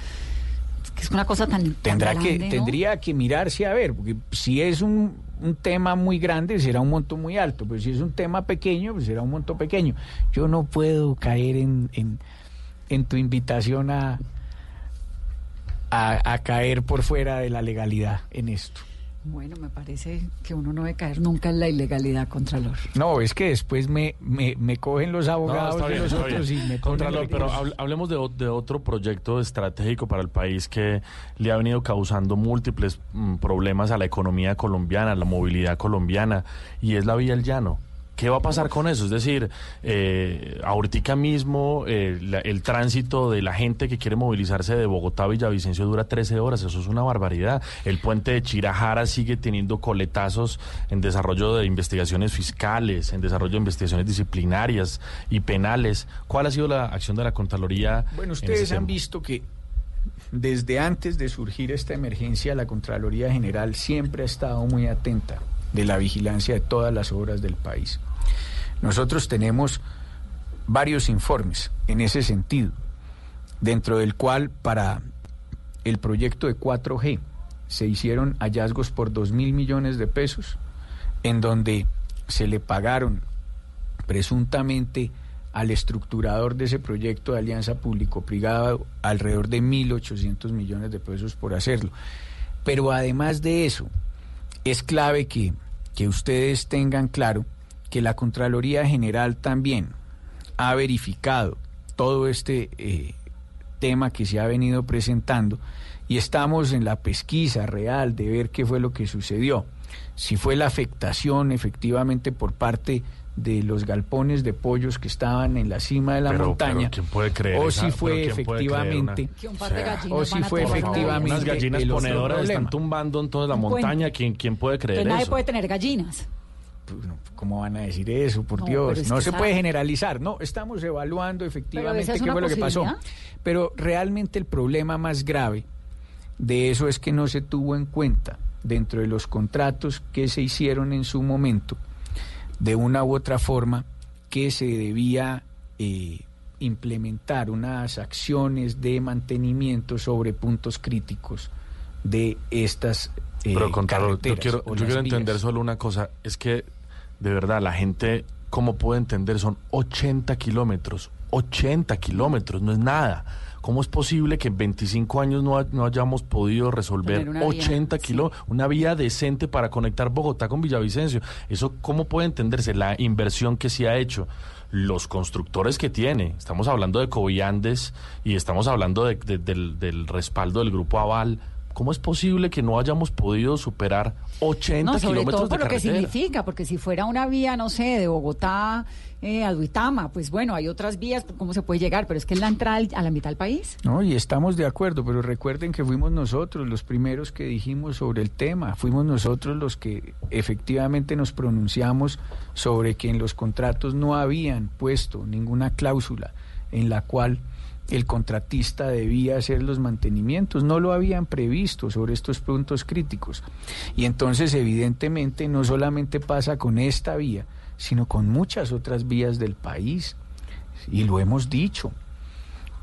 que es una cosa tan, tan Tendrá que, tendría que mirarse a ver, porque si es un, un tema muy grande será un monto muy alto, pero si es un tema pequeño, pues será un monto pequeño. Yo no puedo caer en, en, en tu invitación a, a, a caer por fuera de la legalidad en esto. Bueno, me parece que uno no debe caer nunca en la ilegalidad, Contralor. No, es que después me, me, me cogen los abogados de los otros bien. y me Contralor, pero hablemos de otro proyecto estratégico para el país que le ha venido causando múltiples mm, problemas a la economía colombiana, a la movilidad colombiana, y es la vía El Llano. ¿Qué va a pasar con eso? Es decir, eh, ahorita mismo eh, la- el tránsito de la gente que quiere movilizarse de Bogotá a Villavicencio dura 13 horas, eso es una barbaridad. El puente de Chirajara sigue teniendo coletazos en desarrollo de investigaciones fiscales, en desarrollo de investigaciones disciplinarias y penales. ¿Cuál ha sido la acción de la Contraloría? Bueno, ustedes han tema? visto que desde antes de surgir esta emergencia, la Contraloría General siempre ha estado muy atenta de la vigilancia de todas las obras del país. Nosotros tenemos varios informes en ese sentido, dentro del cual para el proyecto de 4G se hicieron hallazgos por 2 mil millones de pesos, en donde se le pagaron presuntamente al estructurador de ese proyecto de alianza público-privada alrededor de 1.800 millones de pesos por hacerlo. Pero además de eso, es clave que, que ustedes tengan claro que la Contraloría General también ha verificado todo este eh, tema que se ha venido presentando y estamos en la pesquisa real de ver qué fue lo que sucedió. Si fue la afectación efectivamente por parte de los galpones de pollos que estaban en la cima de la Pero- montaña, pero ¿quién puede creer o si fue creer una- efectivamente, de o si fue efectivamente Unas gallinas ponedoras están tumbando en toda la Un montaña. ¿Quién, quién puede creer Que nadie eso? puede tener gallinas. ¿Cómo van a decir eso? Por No, Dios, no se sabe- puede generalizar. No, estamos evaluando efectivamente es qué fue lo que pasó. Pero realmente el problema más grave de eso es que no se tuvo en cuenta dentro de los contratos que se hicieron en su momento, de una u otra forma, que se debía eh, implementar unas acciones de mantenimiento sobre puntos críticos de estas eh, Pero Contralor, yo quiero, yo quiero entender solo una cosa, es que de verdad la gente, ¿cómo puede entender? Son 80 kilómetros, 80 kilómetros, no es nada. ¿Cómo es posible que en 25 años no, ha- no hayamos podido resolver Tener una vía, 80 kilómetros, una vía decente para conectar Bogotá con Villavicencio? Eso, ¿cómo puede entenderse la inversión que se ha hecho? Los constructores que tiene, estamos hablando de Coviandes y estamos hablando de- de- del, del respaldo del grupo Aval. ¿Cómo es posible que no hayamos podido superar 80 No, sobre kilómetros todo por de lo que significa, porque si fuera una vía, no sé, de Bogotá eh, a Duitama, pues bueno, hay otras vías, ¿cómo se puede llegar? Pero es que es la entrada a la mitad del país. No, y estamos de acuerdo, pero recuerden que fuimos nosotros los primeros que dijimos sobre el tema, fuimos nosotros los que efectivamente nos pronunciamos sobre que en los contratos no habían puesto ninguna cláusula en la cual el contratista debía hacer los mantenimientos, no lo habían previsto sobre estos puntos críticos. Y entonces evidentemente no solamente pasa con esta vía, sino con muchas otras vías del país, y lo hemos dicho.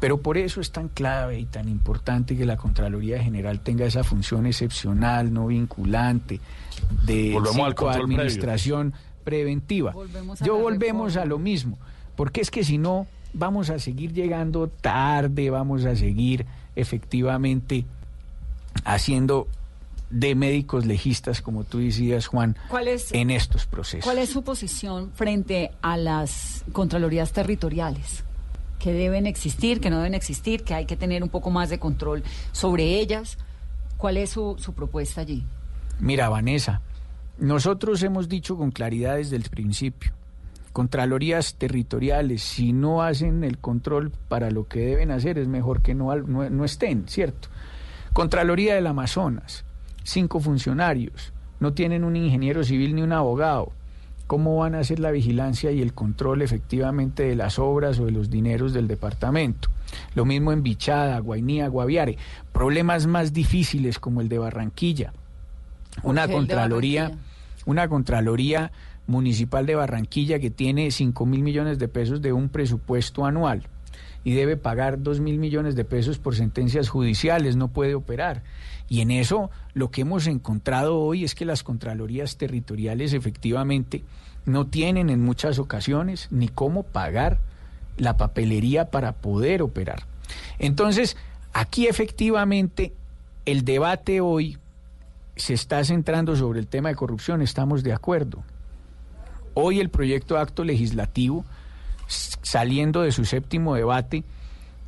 Pero por eso es tan clave y tan importante que la Contraloría General tenga esa función excepcional, no vinculante, de Volvemos al control previo. administración preventiva. Volvemos Yo volvemos a lo mismo, porque es que si no, vamos a seguir llegando tarde, vamos a seguir efectivamente haciendo de médicos legistas, como tú decías, Juan, ¿Cuál es, en estos procesos. ¿Cuál es su posición frente a las contralorías territoriales? Que deben existir, que no deben existir, que hay que tener un poco más de control sobre ellas. ¿Cuál es su, su propuesta allí? Mira, Vanessa, nosotros hemos dicho con claridad desde el principio, Contralorías territoriales, si no hacen el control para lo que deben hacer, es mejor que no, no estén, ¿cierto? Contraloría del Amazonas, cinco funcionarios, no tienen un ingeniero civil ni un abogado. ¿Cómo van a hacer la vigilancia y el control efectivamente de las obras o de los dineros del departamento? Lo mismo en Bichada, Guainía, Guaviare. Problemas más difíciles como el de Barranquilla. Una Contraloría, Barranquilla? una Contraloría Municipal de Barranquilla que tiene 5 mil millones de pesos de un presupuesto anual y debe pagar 2 mil millones de pesos por sentencias judiciales, no puede operar. Y en eso lo que hemos encontrado hoy es que las Contralorías territoriales efectivamente no tienen en muchas ocasiones ni cómo pagar la papelería para poder operar. Entonces, aquí efectivamente el debate hoy se está centrando sobre el tema de corrupción, estamos de acuerdo. Hoy el proyecto de acto legislativo, saliendo de su séptimo debate,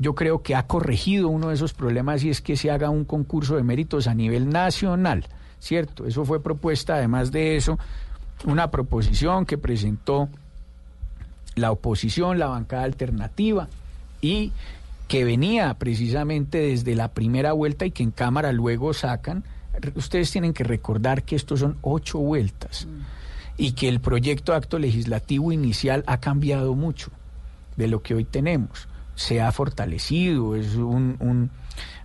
yo creo que ha corregido uno de esos problemas y es que se haga un concurso de méritos a nivel nacional, ¿cierto? Eso fue propuesta, además de eso, una proposición que presentó la oposición, la bancada alternativa, y que venía precisamente desde la primera vuelta y que en Cámara luego sacan. Ustedes tienen que recordar que estos son ocho vueltas y que el proyecto de acto legislativo inicial ha cambiado mucho de lo que hoy tenemos. Se ha fortalecido, es un,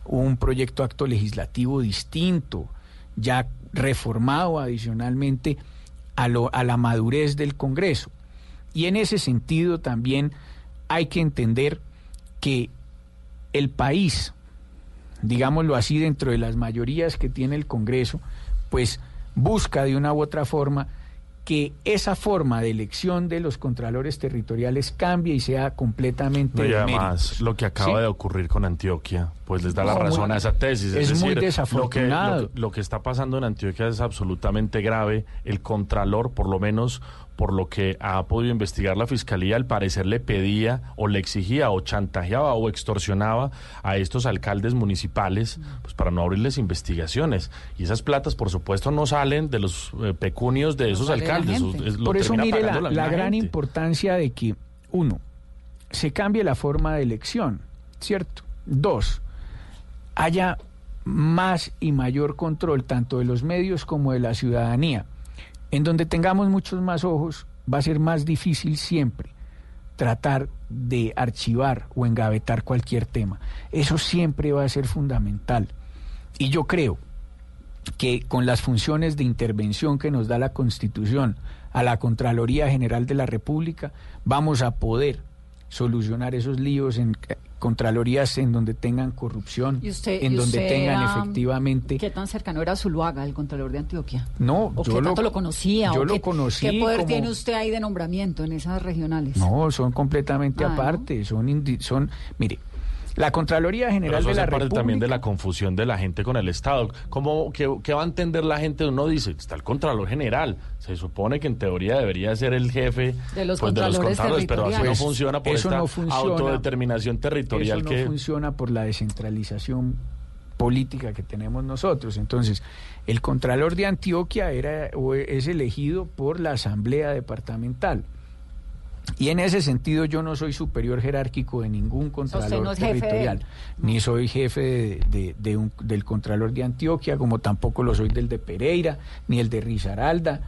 un, proyecto acto legislativo distinto, ya reformado adicionalmente a, lo, a la madurez del Congreso. Y en ese sentido también hay que entender que el país, digámoslo así, dentro de las mayorías que tiene el Congreso, pues busca de una u otra forma que esa forma de elección de los contralores territoriales cambie y sea completamente No, y de además, lo que acaba ¿Sí? de ocurrir con Antioquia, pues les da la razón muy- a esa tesis. es muy decir, desafortunado. Lo que, lo que está pasando en Antioquia es absolutamente grave. El contralor, por lo menos por lo que ha podido investigar la fiscalía, al parecer le pedía o le exigía o chantajeaba o extorsionaba a estos alcaldes municipales pues para no abrirles investigaciones. Y esas platas, por supuesto, no salen de los eh, pecunios de esos alcaldes. gente. es- lo Por eso mire la, gran gente. importancia de que, uno, se cambie la forma de elección, ¿cierto? Dos, haya más y mayor control tanto de los medios como de la ciudadanía. En donde tengamos muchos más ojos, va a ser más difícil siempre tratar de archivar o engavetar cualquier tema. Eso siempre va a ser fundamental. Y yo creo que con las funciones de intervención que nos da la Constitución a la Contraloría General de la República, vamos a poder solucionar esos líos en contralorías en donde tengan corrupción, ¿Y usted, en y donde usted, tengan efectivamente... ¿Qué tan cercano era Zuluaga, el contralor de Antioquia? No, ¿O yo qué lo- tanto lo conocía? yo ¿O lo qué- conocí ¿Qué poder como- tiene usted ahí de nombramiento en esas regionales? No, son completamente Ah, ¿no? aparte, son, indi- son... Mire, la Contraloría Pero General eso de la hace parte República... también de la confusión de la gente con el Estado. ¿Cómo, qué, qué va a entender la gente? Uno dice, está el Contralor General. Se supone que en teoría debería ser el jefe De los pues, contralores pero así no funciona por Eso esta no funciona. autodeterminación territorial Eso no que... funciona por la descentralización política que tenemos nosotros. Entonces, el Contralor de Antioquia era o es elegido por la Asamblea Departamental. Y en ese sentido yo no soy superior jerárquico de ningún contralor no de territorial, ni soy jefe de, de- de un- del contralor de Antioquia, como tampoco lo soy del de Pereira, ni el de Risaralda,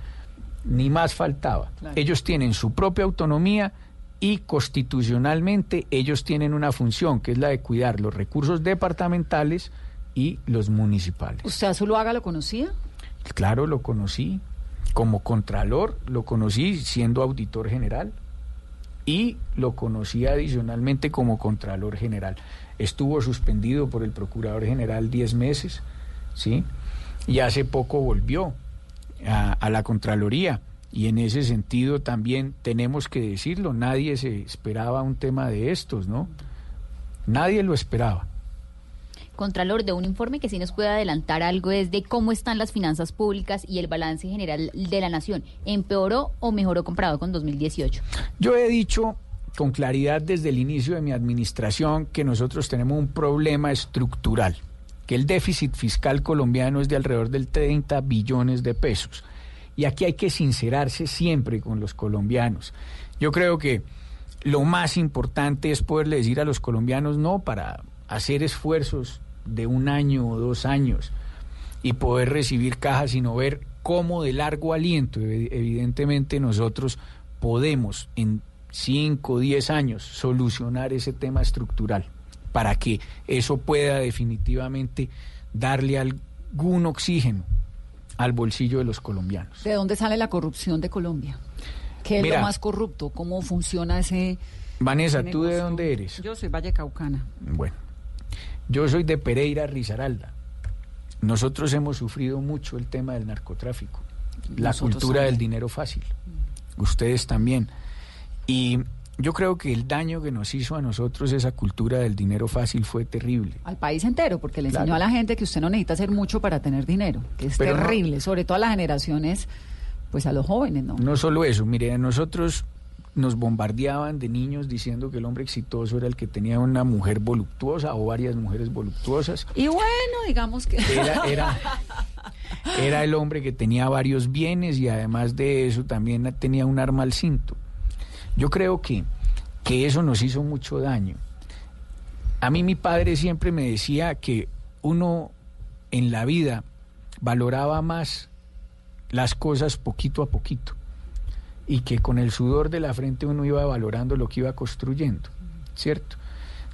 ni más faltaba. Claro. Ellos tienen su propia autonomía y constitucionalmente ellos tienen una función que es la de cuidar los recursos departamentales y los municipales. ¿Usted a Zuluaga lo conocía? Claro, lo conocí como contralor, lo conocí siendo auditor general y lo conocí adicionalmente como contralor general. Estuvo suspendido por el procurador general 10 meses, ¿sí? Y hace poco volvió a, a la Contraloría. Y en ese sentido también tenemos que decirlo, nadie se esperaba un tema de estos, ¿no? Nadie lo esperaba. Contralor, de un informe que sí nos puede adelantar algo es de cómo están las finanzas públicas y el balance general de la nación. ¿Empeoró o mejoró comparado con 2018? Yo he dicho con claridad desde el inicio de mi administración que nosotros tenemos un problema estructural, que el déficit fiscal colombiano es de alrededor del 30 billones de pesos. Y aquí hay que sincerarse siempre con los colombianos. Yo creo que lo más importante es poderle decir a los colombianos no para hacer esfuerzos de un año o dos años y poder recibir cajas, sino ver cómo de largo aliento, evi- evidentemente nosotros podemos en 5 o 10 años solucionar ese tema estructural para que eso pueda definitivamente darle algún oxígeno al bolsillo de los colombianos. ¿De dónde sale la corrupción de Colombia? ¿Qué es Mira. lo más corrupto? ¿Cómo funciona ese Vanessa, ese ¿tú de dónde eres? Yo soy Valle Caucana. Bueno, yo soy de Pereira, Risaralda. Nosotros hemos sufrido mucho el tema del narcotráfico, la Nosotros cultura del dinero fácil. Ustedes también. Y yo creo que el daño que nos hizo a nosotros esa cultura del dinero fácil fue terrible. Al país entero, porque le enseñó a la gente que usted no necesita hacer mucho para tener dinero, que es Pero no- terrible, sobre todo a las generaciones, pues a los jóvenes, ¿no? No solo eso, mire, a nosotros nos bombardeaban de niños diciendo que el hombre exitoso era el que tenía una mujer voluptuosa o varias mujeres voluptuosas. Y bueno, digamos que... Era, era, era el hombre que tenía varios bienes y además de eso también tenía un arma al cinto. Yo creo que, que eso nos hizo mucho daño. A mí mi padre siempre me decía que uno en la vida valoraba más las cosas poquito a poquito y que con el sudor de la frente uno iba valorando lo que iba construyendo, ¿cierto?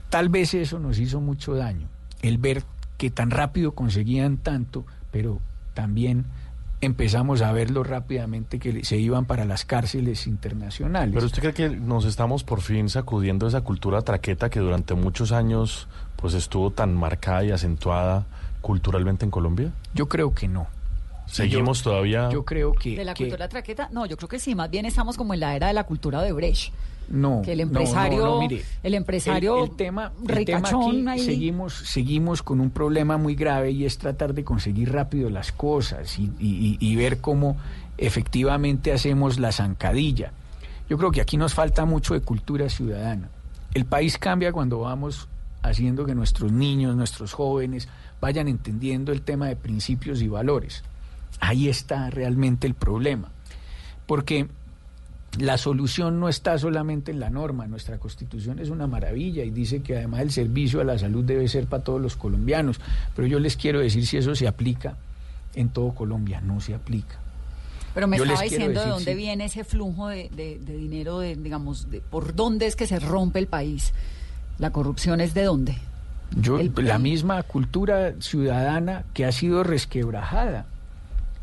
Tal vez eso nos hizo mucho daño, el ver que tan rápido conseguían tanto, pero también empezamos a verlo rápidamente que se iban para las cárceles internacionales. Pero usted cree que nos estamos por fin sacudiendo esa cultura traqueta que durante muchos años pues estuvo tan marcada y acentuada culturalmente en Colombia? Yo creo que no. Seguimos Yo- todavía Yo creo que... ¿De la que- cultura traqueta? No, yo creo que sí, más bien estamos como en la era de la cultura de Brecht. No, que el no, no, empresario, no, mire, el empresario el, el tema, el tema aquí ahí. seguimos, seguimos con un problema muy grave y es tratar de conseguir rápido las cosas y, y- y- y ver cómo efectivamente hacemos la zancadilla. Yo creo que aquí nos falta mucho de cultura ciudadana. El país cambia cuando vamos haciendo que nuestros niños, nuestros jóvenes vayan entendiendo el tema de principios y valores. Ahí está realmente el problema. Porque la solución no está solamente en la norma, nuestra constitución es una maravilla y dice que además el servicio a la salud debe ser para todos los colombianos, pero yo les quiero decir si eso se aplica en todo Colombia, no se aplica. Pero me Yo estaba diciendo de dónde sí. viene ese flujo de, de- de dinero, de, digamos, de, por dónde es que se rompe el país. La corrupción es de dónde. Yo, El- la misma cultura ciudadana que ha sido resquebrajada.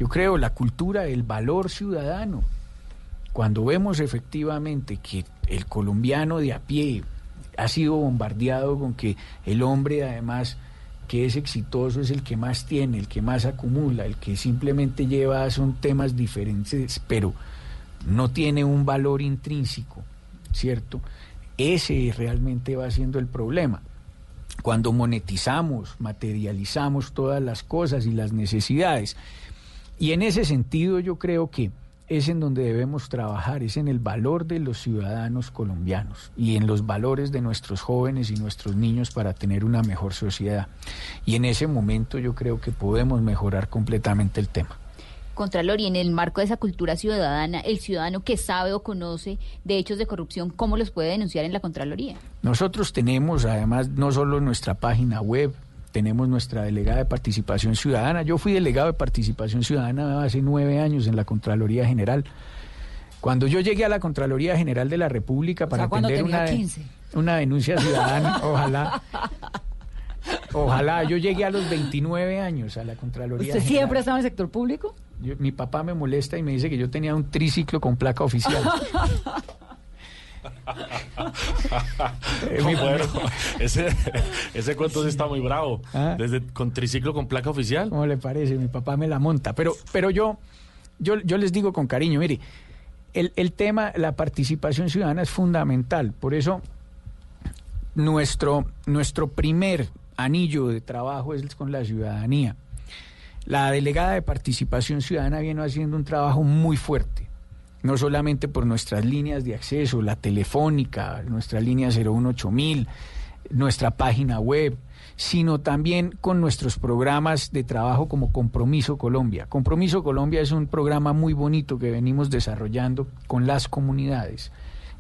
Yo creo la cultura, el valor ciudadano. Cuando vemos efectivamente que el colombiano de a pie ha sido bombardeado con que el hombre además que es exitoso es el que más tiene, el que más acumula, el que simplemente lleva son temas diferentes, pero no tiene un valor intrínseco, ¿cierto? Ese realmente va siendo el problema cuando monetizamos, materializamos todas las cosas y las necesidades. Y en ese sentido yo creo que es en donde debemos trabajar, es en el valor de los ciudadanos colombianos y en los valores de nuestros jóvenes y nuestros niños para tener una mejor sociedad. Y en ese momento yo creo que podemos mejorar completamente el tema. Contralor, y en el marco de esa cultura ciudadana, el ciudadano que sabe o conoce de hechos de corrupción, ¿cómo los puede denunciar en la Contraloría? Nosotros tenemos además no solo nuestra página web, tenemos nuestra delegada de participación ciudadana. Yo fui delegado de participación ciudadana hace nueve años en la Contraloría General. Cuando yo llegué a la Contraloría General de la República para sea, atender una, de- 15. una denuncia ciudadana, ojalá, ojalá, yo llegué a los 29 años a la Contraloría ¿Usted General. siempre ha estado en el sector público? Yo- mi papá me molesta y me dice que yo tenía un triciclo con placa oficial. Mi- Bueno, ese, ese cuento sí está muy bravo. Ah. Desde con triciclo con placa oficial. ¿Cómo le parece? Mi papá me la monta. Pero, pero yo, yo, yo les digo con cariño, mire, el, el tema, la participación ciudadana es fundamental. Por eso, nuestro, nuestro primer anillo de trabajo es con la ciudadanía. La delegada de participación ciudadana viene haciendo un trabajo muy fuerte, no solamente por nuestras líneas de acceso, la telefónica, nuestra línea 018000, nuestra página web, sino también con nuestros programas de trabajo como Compromiso Colombia. Compromiso Colombia es un programa muy bonito que venimos desarrollando con las comunidades,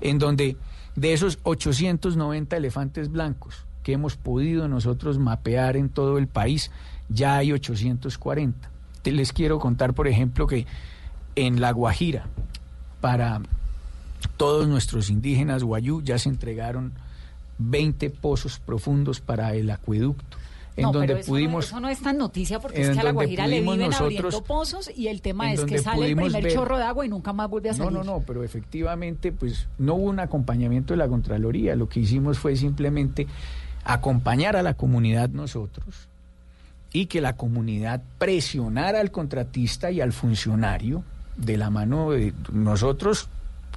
en donde de esos 890 elefantes blancos que hemos podido nosotros mapear en todo el país, ya hay 840. Te- Les quiero contar, por ejemplo, que en La Guajira, para todos nuestros indígenas guayú, ya se entregaron 20 pozos profundos para el acueducto, en no, donde pero eso, pudimos... no, eso no es tan noticia porque es que a la Guajira le viven abriendo pozos y el tema es que sale el primer ver- chorro de agua y nunca más vuelve a No, salir. no, no, pero efectivamente, pues no hubo un acompañamiento de la Contraloría. Lo que hicimos fue simplemente acompañar a la comunidad nosotros y que la comunidad presionara al contratista y al funcionario de la mano de nosotros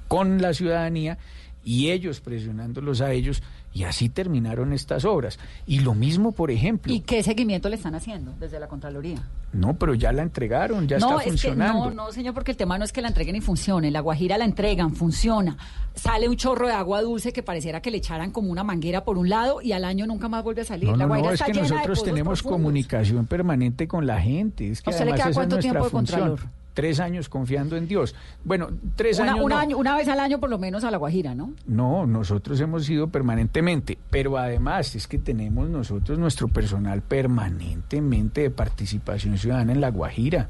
con la ciudadanía y ellos presionándolos a ellos y así terminaron estas obras. Y lo mismo, por ejemplo, ¿Y qué seguimiento le están haciendo desde la Contraloría? no, pero ya la entregaron, ya no, está es que funcionando. no, no, señor, porque el tema no es que la entreguen y funcione. La Guajira la entregan, funciona. Sale un chorro de agua dulce que pareciera que le echaran como una manguera por un lado y al año nunca más vuelve a salir. No, la Guajira no, es está que llena nosotros tenemos profundos. comunicación permanente con la gente. Es que ¿A usted le queda cuánto tiempo de función. contralor? Tres años confiando en Dios. Bueno, tres Una, años. un no. año, una vez al año por lo menos a la Guajira, ¿no? No, nosotros hemos ido permanentemente, pero además es que tenemos nosotros nuestro personal permanentemente de participación ciudadana en La Guajira,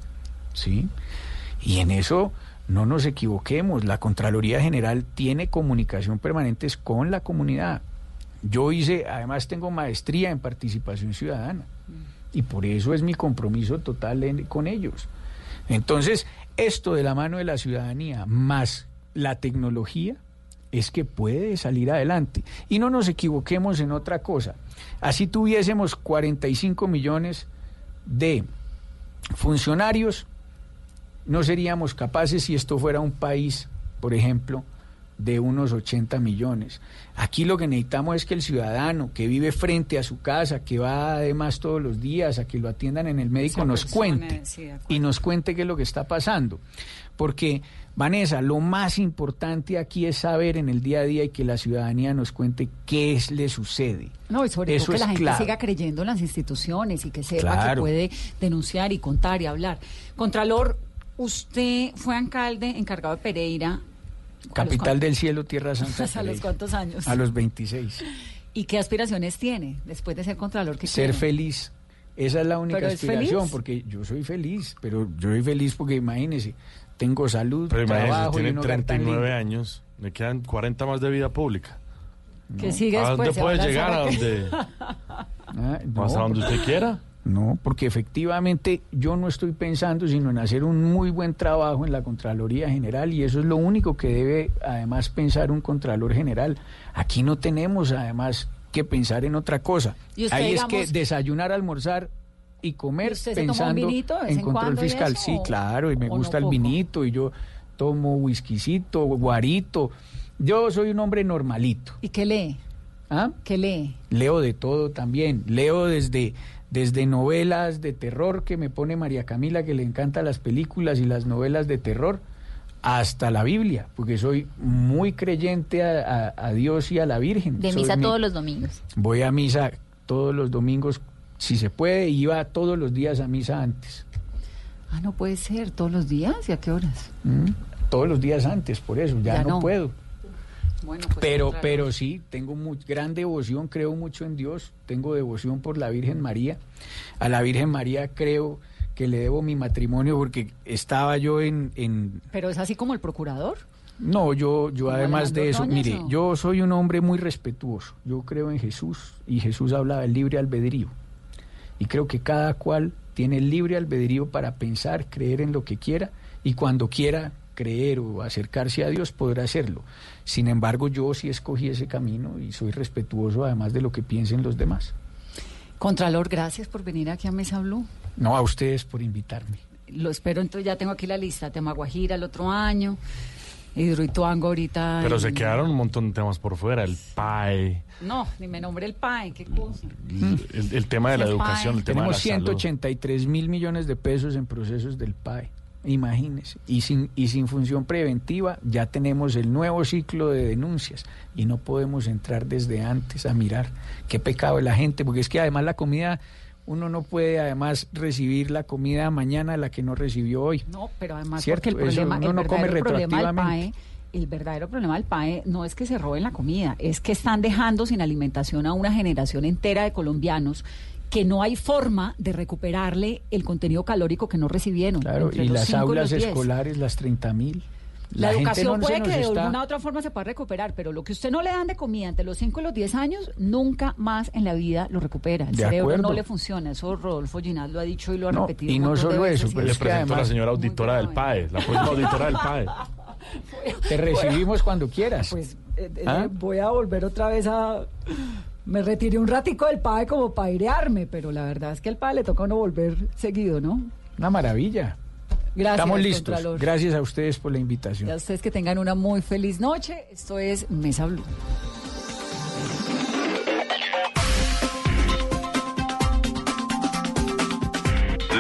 ¿sí? Y en eso no nos equivoquemos, la Contraloría General tiene comunicación permanentes con la comunidad. Yo hice, además tengo maestría en participación ciudadana y por eso es mi compromiso total en- con ellos. Entonces, esto de la mano de la ciudadanía más la tecnología es que puede salir adelante. Y no nos equivoquemos en otra cosa. Así tuviésemos 45 millones de funcionarios, no seríamos capaces si esto fuera un país, por ejemplo, de unos 80 millones. Aquí lo que necesitamos es que el ciudadano que vive frente a su casa, que va además todos los días a que lo atiendan en el médico, nos cuente sí, y nos cuente qué es lo que está pasando. Porque, Vanessa, lo más importante aquí es saber en el día a día y que la ciudadanía nos cuente qué es, le sucede. No, y sobre Eso todo que la gente clave. siga creyendo en las instituciones y que sepa que Claro. puede denunciar y contar y hablar. Contralor, usted fue alcalde encargado de Pereira. Capital del cielo, tierra santa. ¿A los cuántos años? A los 26. ¿Y qué aspiraciones tiene después de ser contralor? ¿Qué Ser quiere? feliz. Esa es la única ¿Pero es aspiración, feliz? porque yo soy feliz, pero yo soy feliz porque imagínese, tengo salud, Pero imagínese, trabajo y tiene tan 39 lindo. años, le quedan 40 más de vida pública. Que sigue ¿A después. dónde puede llegar? ¿A dónde? Ah, no, Hasta donde usted quiera. No, porque efectivamente yo no estoy pensando sino en hacer un muy buen trabajo en la Contraloría General y eso es lo único que debe además pensar un Contralor General. Aquí no tenemos además que pensar en otra cosa. ¿Y usted, Ahí es que desayunar, almorzar y comer ¿Y usted se toma un pensando vinito en en control fiscal. eso, Sí, claro, y me no gusta el vinito y yo tomo whiskycito, guarito. Yo soy un hombre normalito. ¿Y qué lee? ¿Ah? ¿Qué lee? Leo de todo también. Leo desde, desde novelas de terror que me pone María Camila, que le encantan las películas y las novelas de terror, hasta la Biblia, porque soy muy creyente a, a- a Dios y a la Virgen. De Soy misa mi- todos los domingos. Voy a misa todos los domingos, si se puede, y iba todos los días a misa antes. Ah, no puede ser. ¿Todos los días? ¿Y a qué horas? ¿Mm? Todos los días antes, por eso, ya, Ya no, no. puedo. Bueno, pues, Pero, pero sí, tengo gran devoción, creo mucho en Dios, tengo devoción por la Virgen María. A la Virgen María creo que le debo mi matrimonio porque estaba yo en... en Pero es así como el procurador. no, yo, yo ¿Como además de eso, mire, yo soy un hombre muy respetuoso, yo creo en Jesús y Jesús habla del libre albedrío. Y creo que cada cual tiene el libre albedrío para pensar, creer en lo que quiera y cuando quiera creer o acercarse a Dios podrá hacerlo. Sin embargo, yo sí escogí ese camino y soy respetuoso además de lo que piensen los demás. Contralor, gracias por venir aquí a Mesa Blue. No a ustedes por invitarme. Lo espero, entonces ya tengo aquí la lista. Tema Guajira el otro año. Hidroituango ahorita. Pero en- se quedaron un montón de temas por fuera. El PAE, No, ni me nombre el PAE, qué cosa. el, el tema de la El educación, PAE. el tema Tenemos de la salud. 183 mil millones de pesos en procesos del PAE. Imagínense. Y sin, y sin función preventiva ya tenemos el nuevo ciclo de denuncias y no podemos entrar desde antes a mirar qué pecado de la gente, porque es que además la comida, uno no puede además recibir la comida mañana la que no recibió hoy. No, pero además Cierto, porque el eso problema, uno el no come retroactivamente. PAE, el verdadero problema del PAE no es que se roben la comida, es que están dejando sin alimentación a una generación entera de colombianos que no hay forma de recuperarle el contenido calórico que no recibieron. Claro, y las y aulas escolares, las 30 mil. La, educación no puede que de está- alguna otra forma se pueda recuperar, pero lo que usted no le dan de comida entre los 5 y los 10 años, nunca más en la vida lo recupera. El De cerebro acuerdo. no le funciona. Eso Rodolfo Ginás lo ha dicho y lo ha No, repetido. y no solo veces eso, pero Le es presento a la señora auditora del PAE, la próxima auditora del PAE. Te recibimos cuando quieras. Pues eh, eh, ¿Ah? voy a volver otra vez a... Me retiré un ratico del PAE como para airearme, pero la verdad es que al PAE le toca a uno volver seguido, ¿no? Una maravilla. Gracias, Estamos listos. Contralor. Gracias a ustedes por la invitación. Y a ustedes que tengan una muy feliz noche. Esto es Mesa Blue.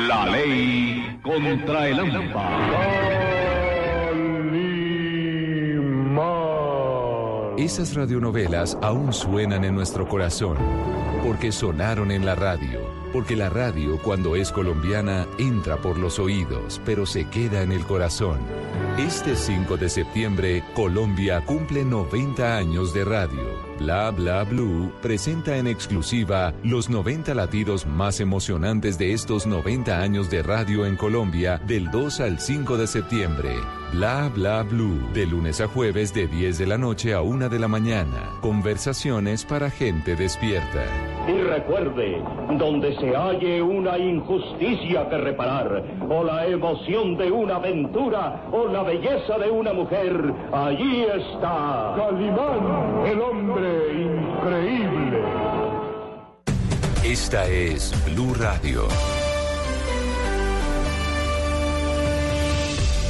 La ley contra el AMPA. Esas radionovelas aún suenan en nuestro corazón, porque sonaron en la radio, porque la radio cuando es colombiana entra por los oídos, pero se queda en el corazón. Este 5 de septiembre, Colombia cumple 90 años de radio. Bla Bla Blue presenta en exclusiva los 90 latidos más emocionantes de estos 90 años de radio en Colombia del 2 al 5 de septiembre. Bla Bla Blue, de lunes a jueves de 10 de la noche a 1 de la mañana. Conversaciones para gente despierta. Y recuerde, donde se halle una injusticia que reparar, o la emoción de una aventura, o la belleza de una mujer, allí está Calimán, el hombre increíble. Esta es Blue Radio.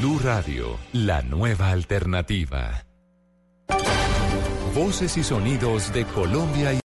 Blue Radio, la nueva alternativa. Voces y sonidos de Colombia y